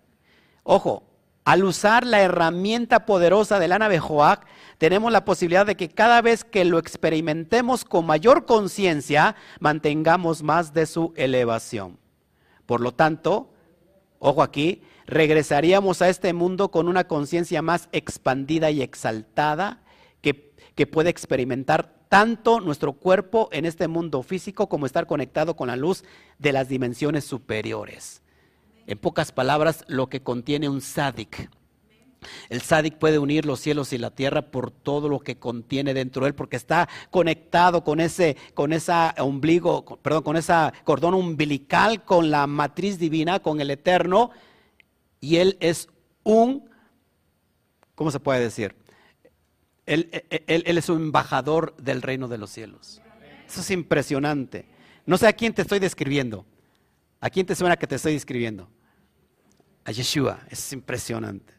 ojo, al usar la herramienta poderosa del Ana Joac, tenemos la posibilidad de que cada vez que lo experimentemos con mayor conciencia, mantengamos más de su elevación. Por lo tanto, ojo aquí, regresaríamos a este mundo con una conciencia más expandida y exaltada que, puede experimentar tanto nuestro cuerpo en este mundo físico como estar conectado con la luz de las dimensiones superiores. En pocas palabras, lo que contiene un sádic. El sádic puede unir los cielos y la tierra por todo lo que contiene dentro de él, porque está conectado con ese, con esa ombligo, perdón, con esa cordón umbilical, con la matriz divina, con el eterno, y él es un, ¿cómo se puede decir? Él, él es un embajador del reino de los cielos. Eso es impresionante. No sé a quién te estoy describiendo. ¿A quién te suena que te estoy describiendo? A Yeshua. Es impresionante.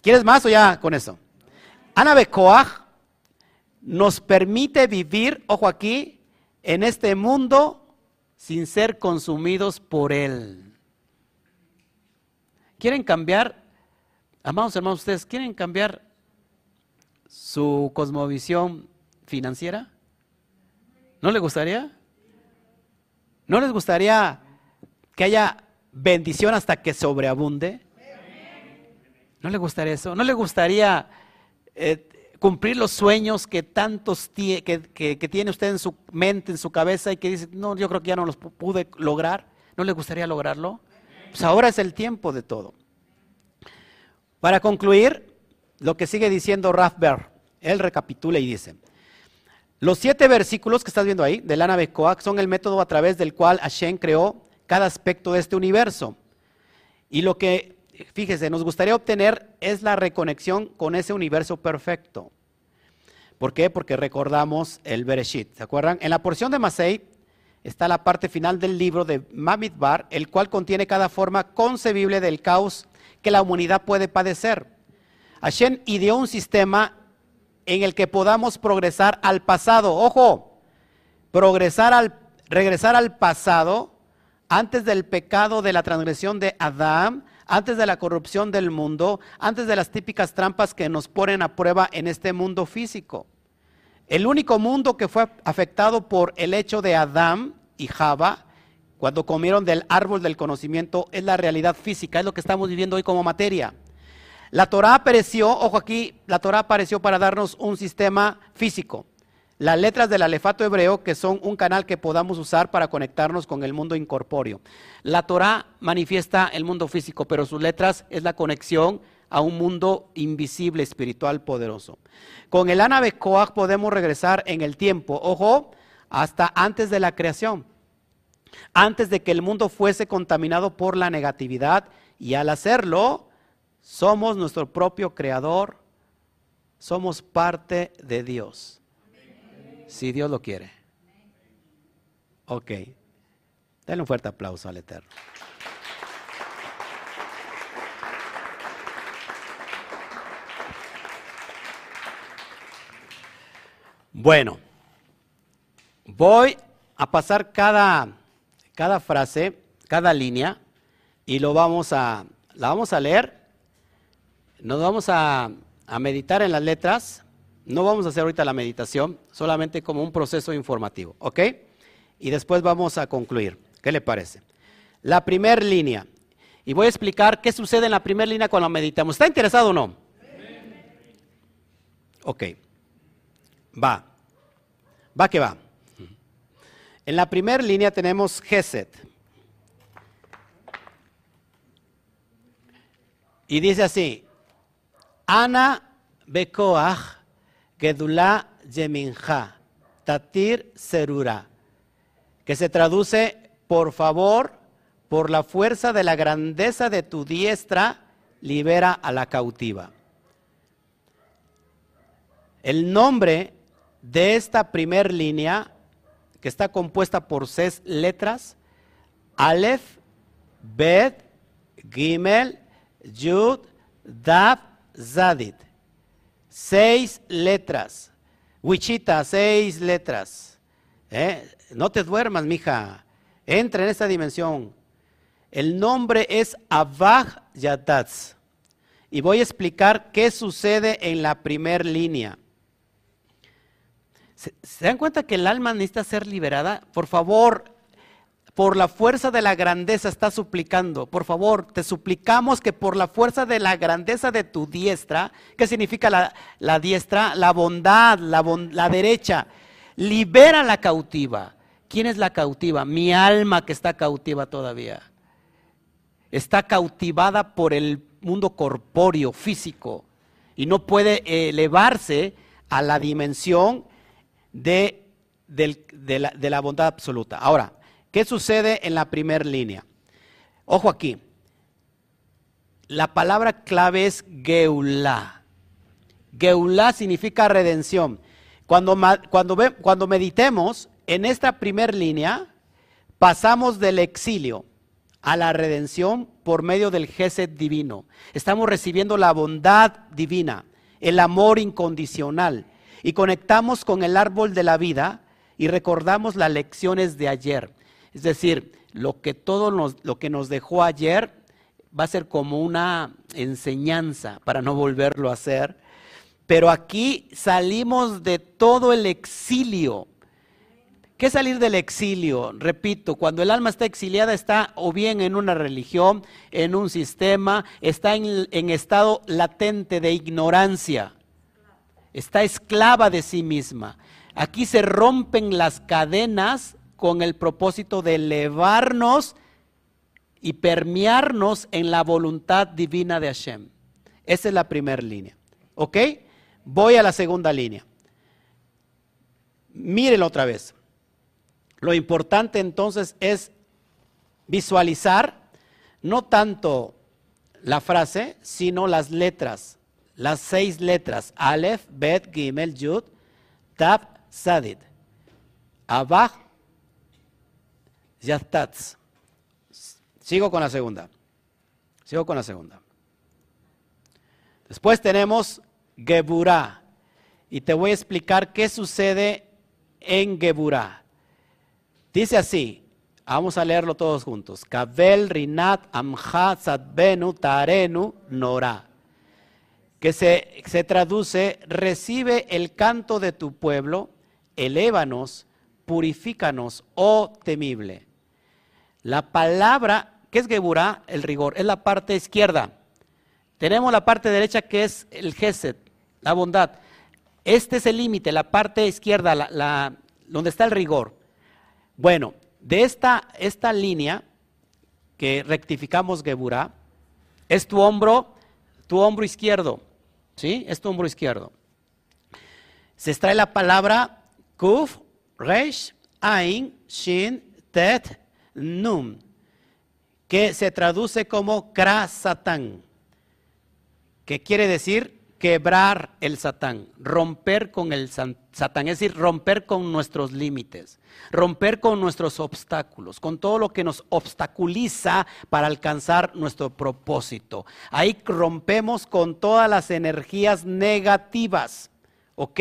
¿Quieres más o ya con eso? Ana Bekoach nos permite vivir, ojo aquí, en este mundo sin ser consumidos por él. ¿Quieren cambiar, amados hermanos, ustedes quieren cambiar su cosmovisión financiera? ¿No les gustaría? ¿No les gustaría que haya bendición hasta que sobreabunde? ¿No le gustaría eso? ¿No le gustaría eh, cumplir los sueños que tantos que, tiene usted en su mente, en su cabeza y que dice, no, yo creo que ya no los pude lograr? ¿No le gustaría lograrlo? Pues ahora es el tiempo de todo. Para concluir, lo que sigue diciendo Rafber, él recapitula y dice, los siete versículos que estás viendo ahí del Ana Bekoach son el método a través del cual Hashem creó cada aspecto de este universo. Y lo que, fíjese, nos gustaría obtener es la reconexión con ese universo perfecto. ¿Por qué? Porque recordamos el Bereshit. ¿Se acuerdan? En la porción de Masei está la parte final del libro de Mamidbar, el cual contiene cada forma concebible del caos que la humanidad puede padecer. Hashem ideó un sistema en el que podamos progresar al pasado. Ojo, progresar al, regresar al pasado antes del pecado de la transgresión de Adán, antes de la corrupción del mundo, antes de las típicas trampas que nos ponen a prueba en este mundo físico. El único mundo que fue afectado por el hecho de Adán y Java, cuando comieron del árbol del conocimiento, es la realidad física, es lo que estamos viviendo hoy como materia. La Torah apareció, ojo aquí, la Torah apareció para darnos un sistema físico. Las letras del alefato hebreo, que son un canal que podamos usar para conectarnos con el mundo incorpóreo. La Torah manifiesta el mundo físico, pero sus letras es la conexión a un mundo invisible, espiritual, poderoso. Con el Anabe Koach podemos regresar en el tiempo, ojo, hasta antes de la creación, antes de que el mundo fuese contaminado por la negatividad, y al hacerlo, somos nuestro propio creador. Somos parte de Dios. Si Dios lo quiere. Ok. Denle un fuerte aplauso al Eterno. Bueno, voy a pasar cada, cada frase, cada línea, y lo vamos a, la vamos a leer nos vamos a, meditar en las letras. No vamos a hacer ahorita la meditación, solamente como un proceso informativo, ¿ok? Y después vamos a concluir. ¿Qué le parece? La primera línea. Y voy a explicar qué sucede en la primera línea cuando meditamos. ¿Está interesado o no? Ok. Va. Va que va. En la primera línea tenemos Geset. Y dice así, Ana Bekoach Gedulá Yeminja Tatir Serura, que se traduce, por favor, por la fuerza de la grandeza de tu diestra, libera a la cautiva. El nombre de esta primer línea, que está compuesta por seis letras, Aleph, Bet, Gimel, Yud, Dab, Zadid. Seis letras. Wichita, seis letras. ¿Eh? No te duermas, mija. Entra en esta dimensión. El nombre es Abaj Yadatz. Y voy a explicar qué sucede en la primera línea. ¿Se, ¿Se, dan cuenta que el alma necesita ser liberada? Por favor, por la fuerza de la grandeza está suplicando. Por favor, te suplicamos que por la fuerza de la grandeza de tu diestra, ¿qué significa la, diestra? La bondad, la, derecha. Libera la cautiva. ¿Quién es la cautiva? Mi alma que está cautiva todavía. Está cautivada por el mundo corpóreo, físico, y no puede elevarse a la dimensión de la bondad absoluta. Ahora, ¿qué sucede en la primera línea? Ojo aquí, la palabra clave es Geulá. Geulá significa redención. Cuando, cuando, cuando meditemos en esta primera línea, pasamos del exilio a la redención por medio del Gesed divino. Estamos recibiendo la bondad divina, el amor incondicional y conectamos con el árbol de la vida y recordamos las lecciones de ayer. Es decir, lo que todo lo que nos dejó ayer va a ser como una enseñanza para no volverlo a hacer. Pero aquí salimos de todo el exilio. ¿Qué salir del exilio? Repito, cuando el alma está exiliada está o bien en una religión, en un sistema, está en estado latente de ignorancia, está esclava de sí misma. Aquí se rompen las cadenas con el propósito de elevarnos y permearnos en la voluntad divina de Hashem. Esa es la primera línea. ¿Ok? Voy a la segunda línea. Mírenlo otra vez. Lo importante entonces es visualizar no tanto la frase, sino las letras, las seis letras, Aleph, Bet, Gimel, Yud, Tab, Sadid, Abach, Yatatz. Sigo con la segunda. Sigo con la segunda. Después tenemos Geburah. Y te voy a explicar qué sucede en Geburah. Dice así, vamos a leerlo todos juntos. Kabel, Rinat, Amha, Sadbenu, Tarenu, Nora. Que se, se traduce, recibe el canto de tu pueblo, elévanos, purifícanos, oh temible. La palabra ¿Qué es Geburah? El rigor. Es la parte izquierda. Tenemos la parte derecha que es el Gesed, la bondad. Este es el límite, la parte izquierda, donde está el rigor. Bueno, de esta, esta línea que rectificamos Geburah, es tu hombro, tu hombro izquierdo. ¿Sí? Es tu hombro izquierdo. Se extrae la palabra Kuf, Reish, Ain, Shin, Tet, Num que se traduce como Kra Satán, que quiere decir quebrar el Satán, romper con el Satán, es decir, romper con nuestros límites, romper con nuestros obstáculos, con todo lo que nos obstaculiza para alcanzar nuestro propósito. Ahí rompemos con todas las energías negativas, ¿ok?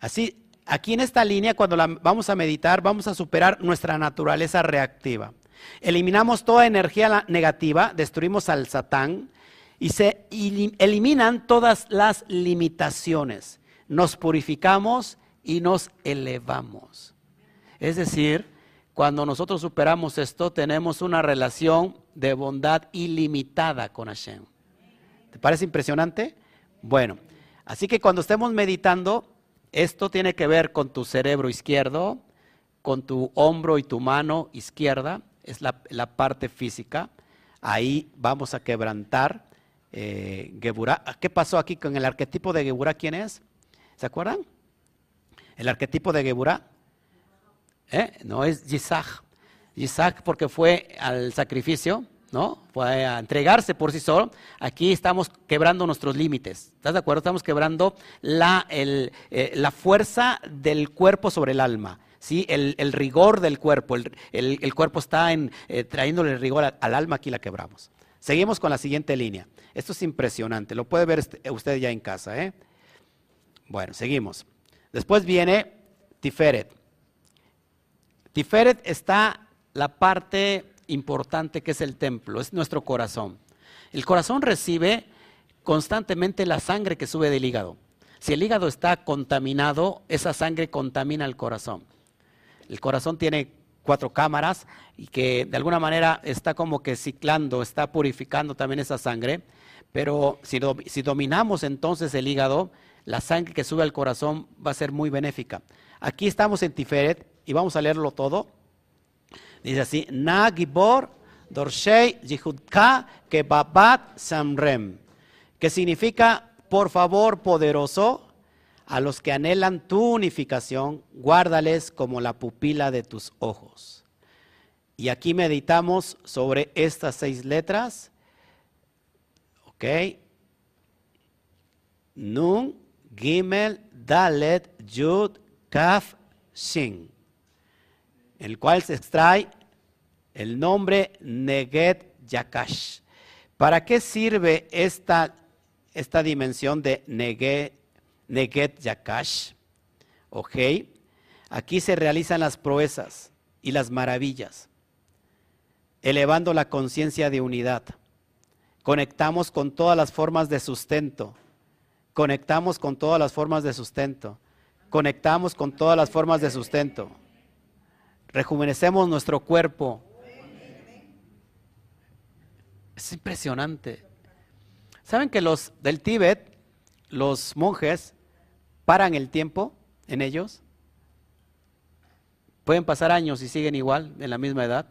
Así, aquí en esta línea, cuando la vamos a meditar, vamos a superar nuestra naturaleza reactiva. Eliminamos toda energía negativa, destruimos al Satán y se eliminan todas las limitaciones. Nos purificamos y nos elevamos. Es decir, cuando nosotros superamos esto, tenemos una relación de bondad ilimitada con Hashem. ¿Te parece impresionante? Bueno, así que cuando estemos meditando, esto tiene que ver con tu cerebro izquierdo, con tu hombro y tu mano izquierda, es la, parte física. Ahí vamos a quebrantar eh, ¿Qué pasó aquí con el arquetipo de Geburah? ¿Quién es? ¿Se acuerdan? El arquetipo de Geburah. ¿Eh? No es Yitzhak. Yitzhak porque fue al sacrificio, ¿no? Fue a entregarse por sí solo. Aquí estamos quebrando nuestros límites. ¿Estás de acuerdo? Estamos quebrando la, eh, la fuerza del cuerpo sobre el alma. ¿sí? el, rigor del cuerpo. El, cuerpo está en, eh, trayéndole el rigor al, alma, aquí la quebramos. Seguimos con la siguiente línea. Esto es impresionante, lo puede ver este, usted ya en casa. ¿eh? Bueno, seguimos. Después viene Tiferet. Tiferet está la parte importante que es el templo, es nuestro corazón. El corazón recibe constantemente la sangre que sube del hígado. Si el hígado está contaminado, esa sangre contamina el corazón. El corazón tiene cuatro cámaras y que de alguna manera está como que ciclando, está purificando también esa sangre. Pero si, si dominamos entonces el hígado, la sangre que sube al corazón va a ser muy benéfica. Aquí estamos en Tiferet y vamos a leerlo todo. Dice así, Na Gibor Dorshei Kebabat Samrem, que significa, por favor, poderoso, a los que anhelan tu unificación, guárdales como la pupila de tus ojos. Y aquí meditamos sobre estas seis letras. ¿Ok? Nun, Gimel, Dalet, Yud, Kaf, Shin. El cual se extrae el nombre Neget Yakash. ¿Para qué sirve esta, esta dimensión de Neget, Yakash? Ok. Aquí se realizan las proezas y las maravillas, elevando la conciencia de unidad. Conectamos con todas las formas de sustento. Conectamos con todas las formas de sustento. Conectamos con todas las formas de sustento. Rejuvenecemos nuestro cuerpo es impresionante. ¿Saben que los del Tíbet, los monjes, paran el tiempo en ellos? Pueden pasar años y siguen igual, en la misma edad.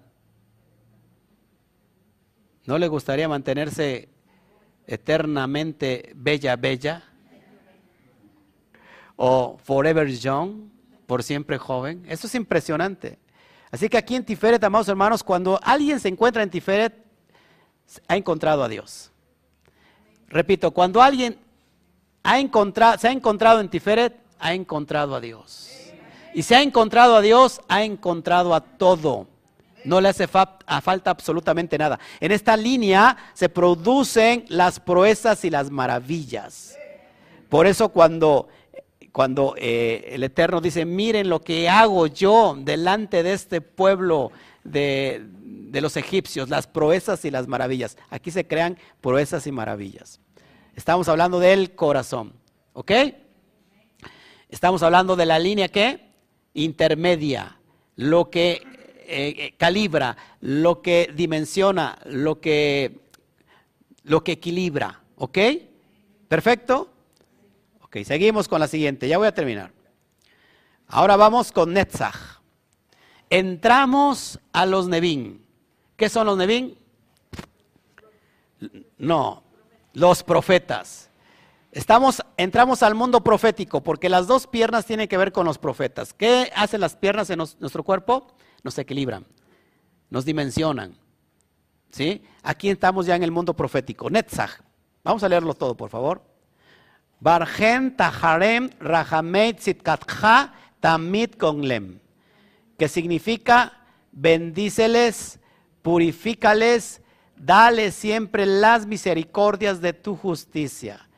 ¿No le gustaría mantenerse eternamente bella, bella? ¿O forever young, por siempre joven? Eso es impresionante. Así que aquí en Tiferet, amados hermanos, cuando alguien se encuentra en Tiferet, ha encontrado a Dios. Repito, cuando alguien ha se ha encontrado en Tiferet, ha encontrado a Dios. Y se ha encontrado a Dios, ha encontrado a todo. No le hace falta absolutamente nada. En esta línea se producen las proezas y las maravillas. Por eso cuando, cuando eh, el Eterno dice, miren lo que hago yo delante de este pueblo de, de los egipcios, las proezas y las maravillas. Aquí se crean proezas y maravillas. Estamos hablando del corazón, ¿ok? Estamos hablando de la línea que intermedia, lo que eh, eh, calibra, lo que dimensiona, lo que, lo que equilibra, ¿ok? ¿Perfecto? Ok, seguimos con la siguiente, ya voy a terminar. Ahora vamos con Netzach. Entramos a los Nevin. ¿Qué son los Nevin? No, los profetas. Estamos, entramos al mundo profético porque las dos piernas tienen que ver con los profetas. ¿Qué hacen las piernas en nuestro cuerpo? Nos equilibran, nos dimensionan. ¿Sí? Aquí estamos ya en el mundo profético. Netzach. Vamos a leerlo todo, por favor. Bargen taharem rahameit sitkatcha tamit konglem. Que significa bendíceles purifícales, dale siempre las misericordias de tu justicia.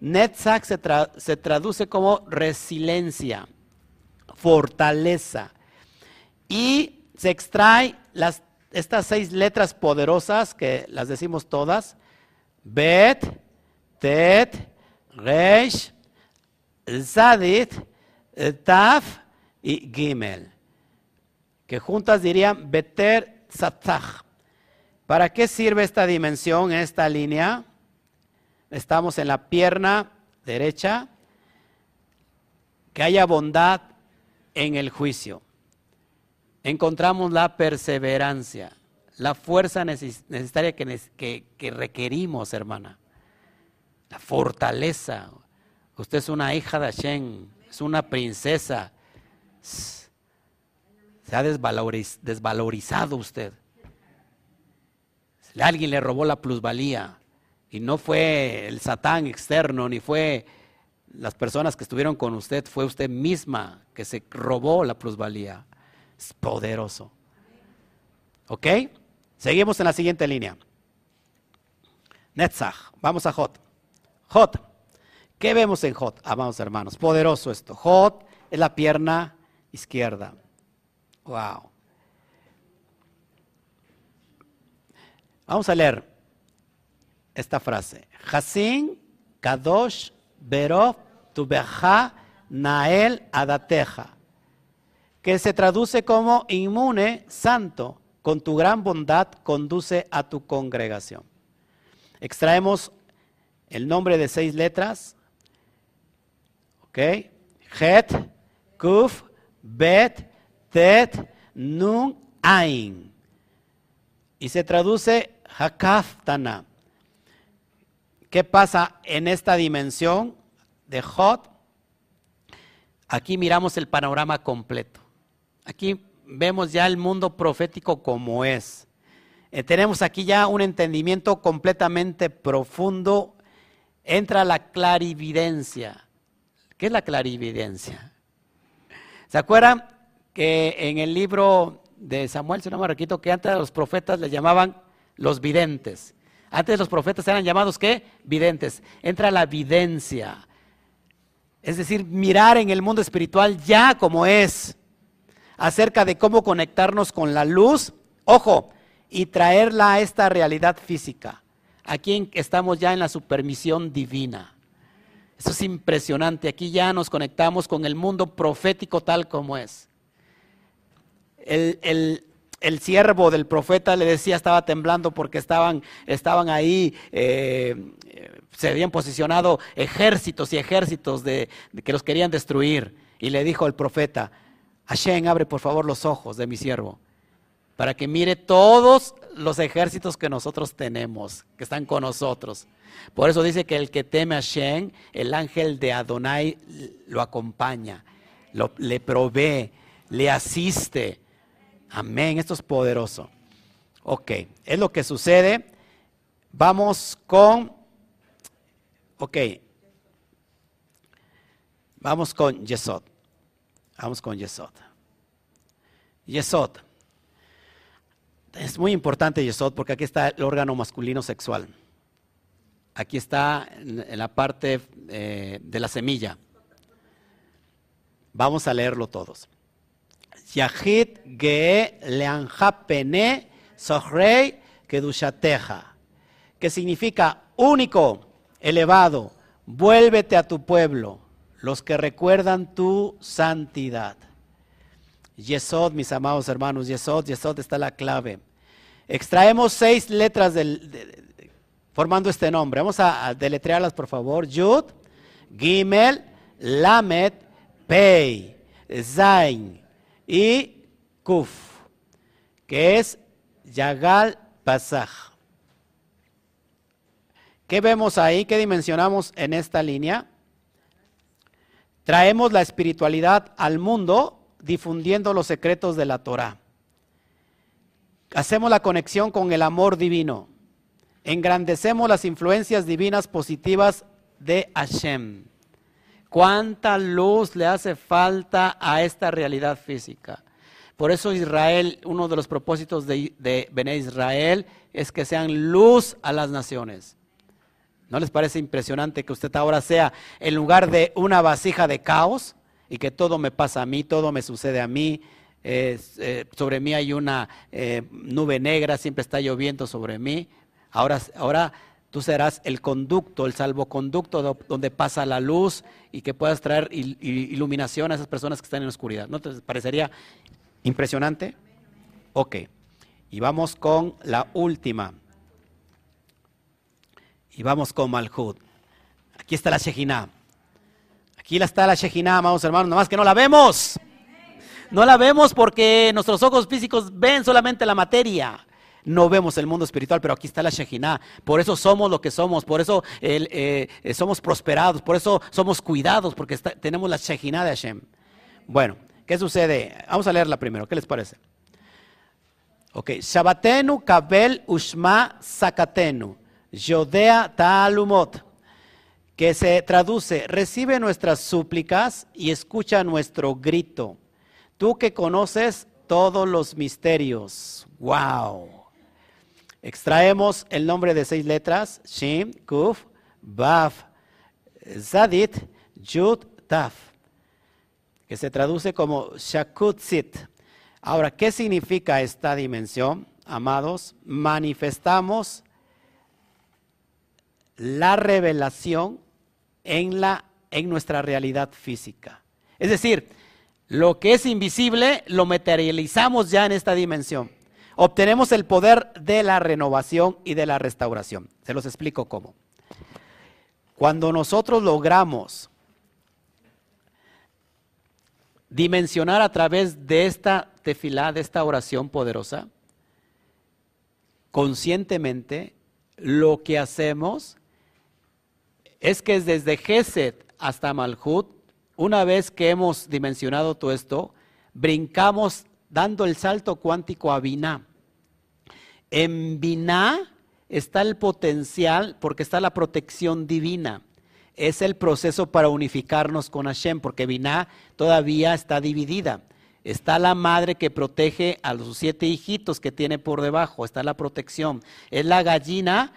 Netzach se, traduce como resiliencia, fortaleza. Y se extrae estas seis letras poderosas, que las decimos todas, Bet, Tet, Resh, Zadit, Taf y Gimel, que juntas dirían Beter ¿Para qué sirve esta dimensión, esta línea? Estamos en la pierna derecha. Que haya bondad en el juicio. Encontramos la perseverancia, la fuerza necesaria que requerimos, hermana. La fortaleza. Usted es una hija de Hashem, es una princesa se ha desvalorizado usted. Alguien le robó la plusvalía y no fue el satán externo, ni fue las personas que estuvieron con usted, fue usted misma que se robó la plusvalía. Es poderoso. ¿Ok? Seguimos en la siguiente línea. Netzach, vamos a Jot. Jot, ¿qué vemos en Jot? Amados hermanos, poderoso esto. Jot es la pierna izquierda. Wow. Vamos a leer esta frase. Hasin Kadosh Berov Tubeja Nael Adateja. Que se traduce como inmune, santo, con tu gran bondad conduce a tu congregación. Extraemos el nombre de seis letras. ¿Ok? Het, Kuf, Bet, Tet, Nun, Ain. y se traduce Hakaftana. ¿Qué pasa en esta dimensión de Hot? Aquí miramos el panorama completo. Aquí vemos ya el mundo profético como es. Eh, tenemos aquí ya un entendimiento completamente profundo. Entra la clarividencia. ¿Qué es la clarividencia? ¿Se acuerdan que en el libro de Samuel, si no me que antes los profetas les llamaban los videntes? Antes los profetas eran llamados ¿qué? Videntes. Entra la videncia. Es decir, mirar en el mundo espiritual ya como es, acerca de cómo conectarnos con la luz, ojo, y traerla a esta realidad física. Aquí estamos ya en la supermisión divina. Eso es impresionante. Aquí ya nos conectamos con el mundo profético tal como es. El, el siervo del profeta le decía, estaba temblando porque estaban, estaban ahí, eh, se habían posicionado ejércitos y ejércitos de, que los querían destruir. Y le dijo el profeta, Hashem, abre por favor los ojos de mi siervo, para que mire todos los ejércitos que nosotros tenemos, que están con nosotros. Por eso dice que el que teme a Hashem, el ángel de Adonai lo acompaña, lo, le provee, le asiste Amén, esto es poderoso. Ok, es lo que sucede. Vamos con, ok, vamos con Yesod. Vamos con Yesod. Yesod. Es muy importante Yesod porque aquí está el órgano masculino sexual. Aquí está en la parte eh, de la semilla. Vamos a leerlo todos. Yahid Ge Leanjapene Sohrei Kedushateja, que significa único, elevado, vuélvete a tu pueblo, los que recuerdan tu santidad. Yesod, mis amados hermanos, Yesod, Yesod está la clave. Extraemos seis letras del, formando este nombre. Vamos a, deletrearlas, por favor. Yud, Gimel, Lamet, Pei, Zain, y Kuf, que es Yagal Pasaj. ¿Qué vemos ahí? ¿Qué dimensionamos en esta línea? Traemos la espiritualidad al mundo difundiendo los secretos de la Torah. Hacemos la conexión con el amor divino. Engrandecemos las influencias divinas positivas de Hashem. ¿Cuánta luz le hace falta a esta realidad física? Por eso Israel, uno de los propósitos de, de Israel es que sean luz a las naciones. ¿No les parece impresionante que usted ahora sea en lugar de una vasija de caos y que todo me pasa a mí, todo me sucede a mí? Eh, sobre mí hay una eh, nube negra, siempre está lloviendo sobre mí. Ahora, ahora Tú serás el conducto, el salvoconducto donde pasa la luz y que puedas traer iluminación a esas personas que están en la oscuridad. ¿No te parecería impresionante? Ok. Y vamos con la última. Y vamos con Malhud. Aquí está la Shejina. Aquí está la Shejina, amados hermanos, nada más que no la vemos. No la vemos porque nuestros ojos físicos ven solamente la materia no vemos el mundo espiritual, pero aquí está la Shejina. Por eso somos lo que somos, por eso eh, somos prosperados, por eso somos cuidados, porque tenemos la Shejina de Hashem. Bueno, ¿qué sucede? Vamos a leerla primero, ¿qué les parece? Ok, Shabbatenu kabel ushma sakatenu, yodea ta'alumot, que se traduce, recibe nuestras súplicas y escucha nuestro grito. Tú que conoces todos los misterios. Wow. Extraemos el nombre de seis letras, Shin, Kuf, Baf, Zadit, Yud, Taf, que se traduce como Shakutzit. Ahora, ¿qué significa esta dimensión, amados? Manifestamos la revelación en, la, en nuestra realidad física. Es decir, lo que es invisible lo materializamos ya en esta dimensión obtenemos el poder de la renovación y de la restauración. Se los explico cómo. Cuando nosotros logramos dimensionar a través de esta tefilá, de esta oración poderosa, conscientemente, lo que hacemos es que desde Geset hasta Malhut, una vez que hemos dimensionado todo esto, brincamos dando el salto cuántico a Binah. En Binah está el potencial porque está la protección divina. Es el proceso para unificarnos con Hashem, porque Binah todavía está dividida. Está la madre que protege a los siete hijitos que tiene por debajo, está la protección. Es la gallina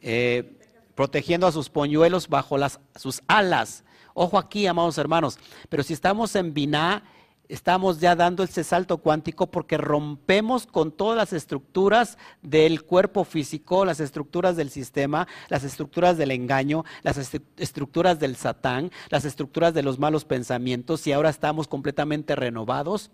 eh, protegiendo a sus poñuelos bajo las, sus alas. Ojo aquí, amados hermanos, pero si estamos en Binah, estamos ya dando ese salto cuántico porque rompemos con todas las estructuras del cuerpo físico, las estructuras del sistema, las estructuras del engaño, las estructuras del satán, las estructuras de los malos pensamientos y ahora estamos completamente renovados.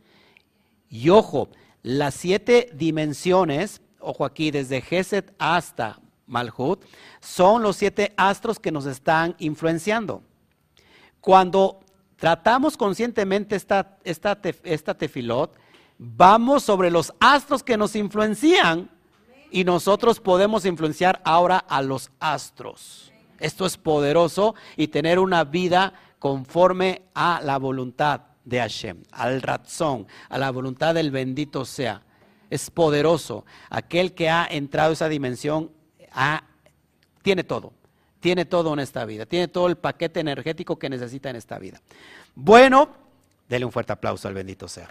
Y ojo, las siete dimensiones, ojo aquí, desde Geset hasta Malhut, son los siete astros que nos están influenciando. Cuando tratamos conscientemente esta, esta, esta tefilot, vamos sobre los astros que nos influencian y nosotros podemos influenciar ahora a los astros. Esto es poderoso y tener una vida conforme a la voluntad de Hashem, al razón, a la voluntad del bendito sea. Es poderoso. Aquel que ha entrado a esa dimensión tiene todo tiene todo en esta vida, tiene todo el paquete energético que necesita en esta vida. Bueno, dele un fuerte aplauso al bendito sea.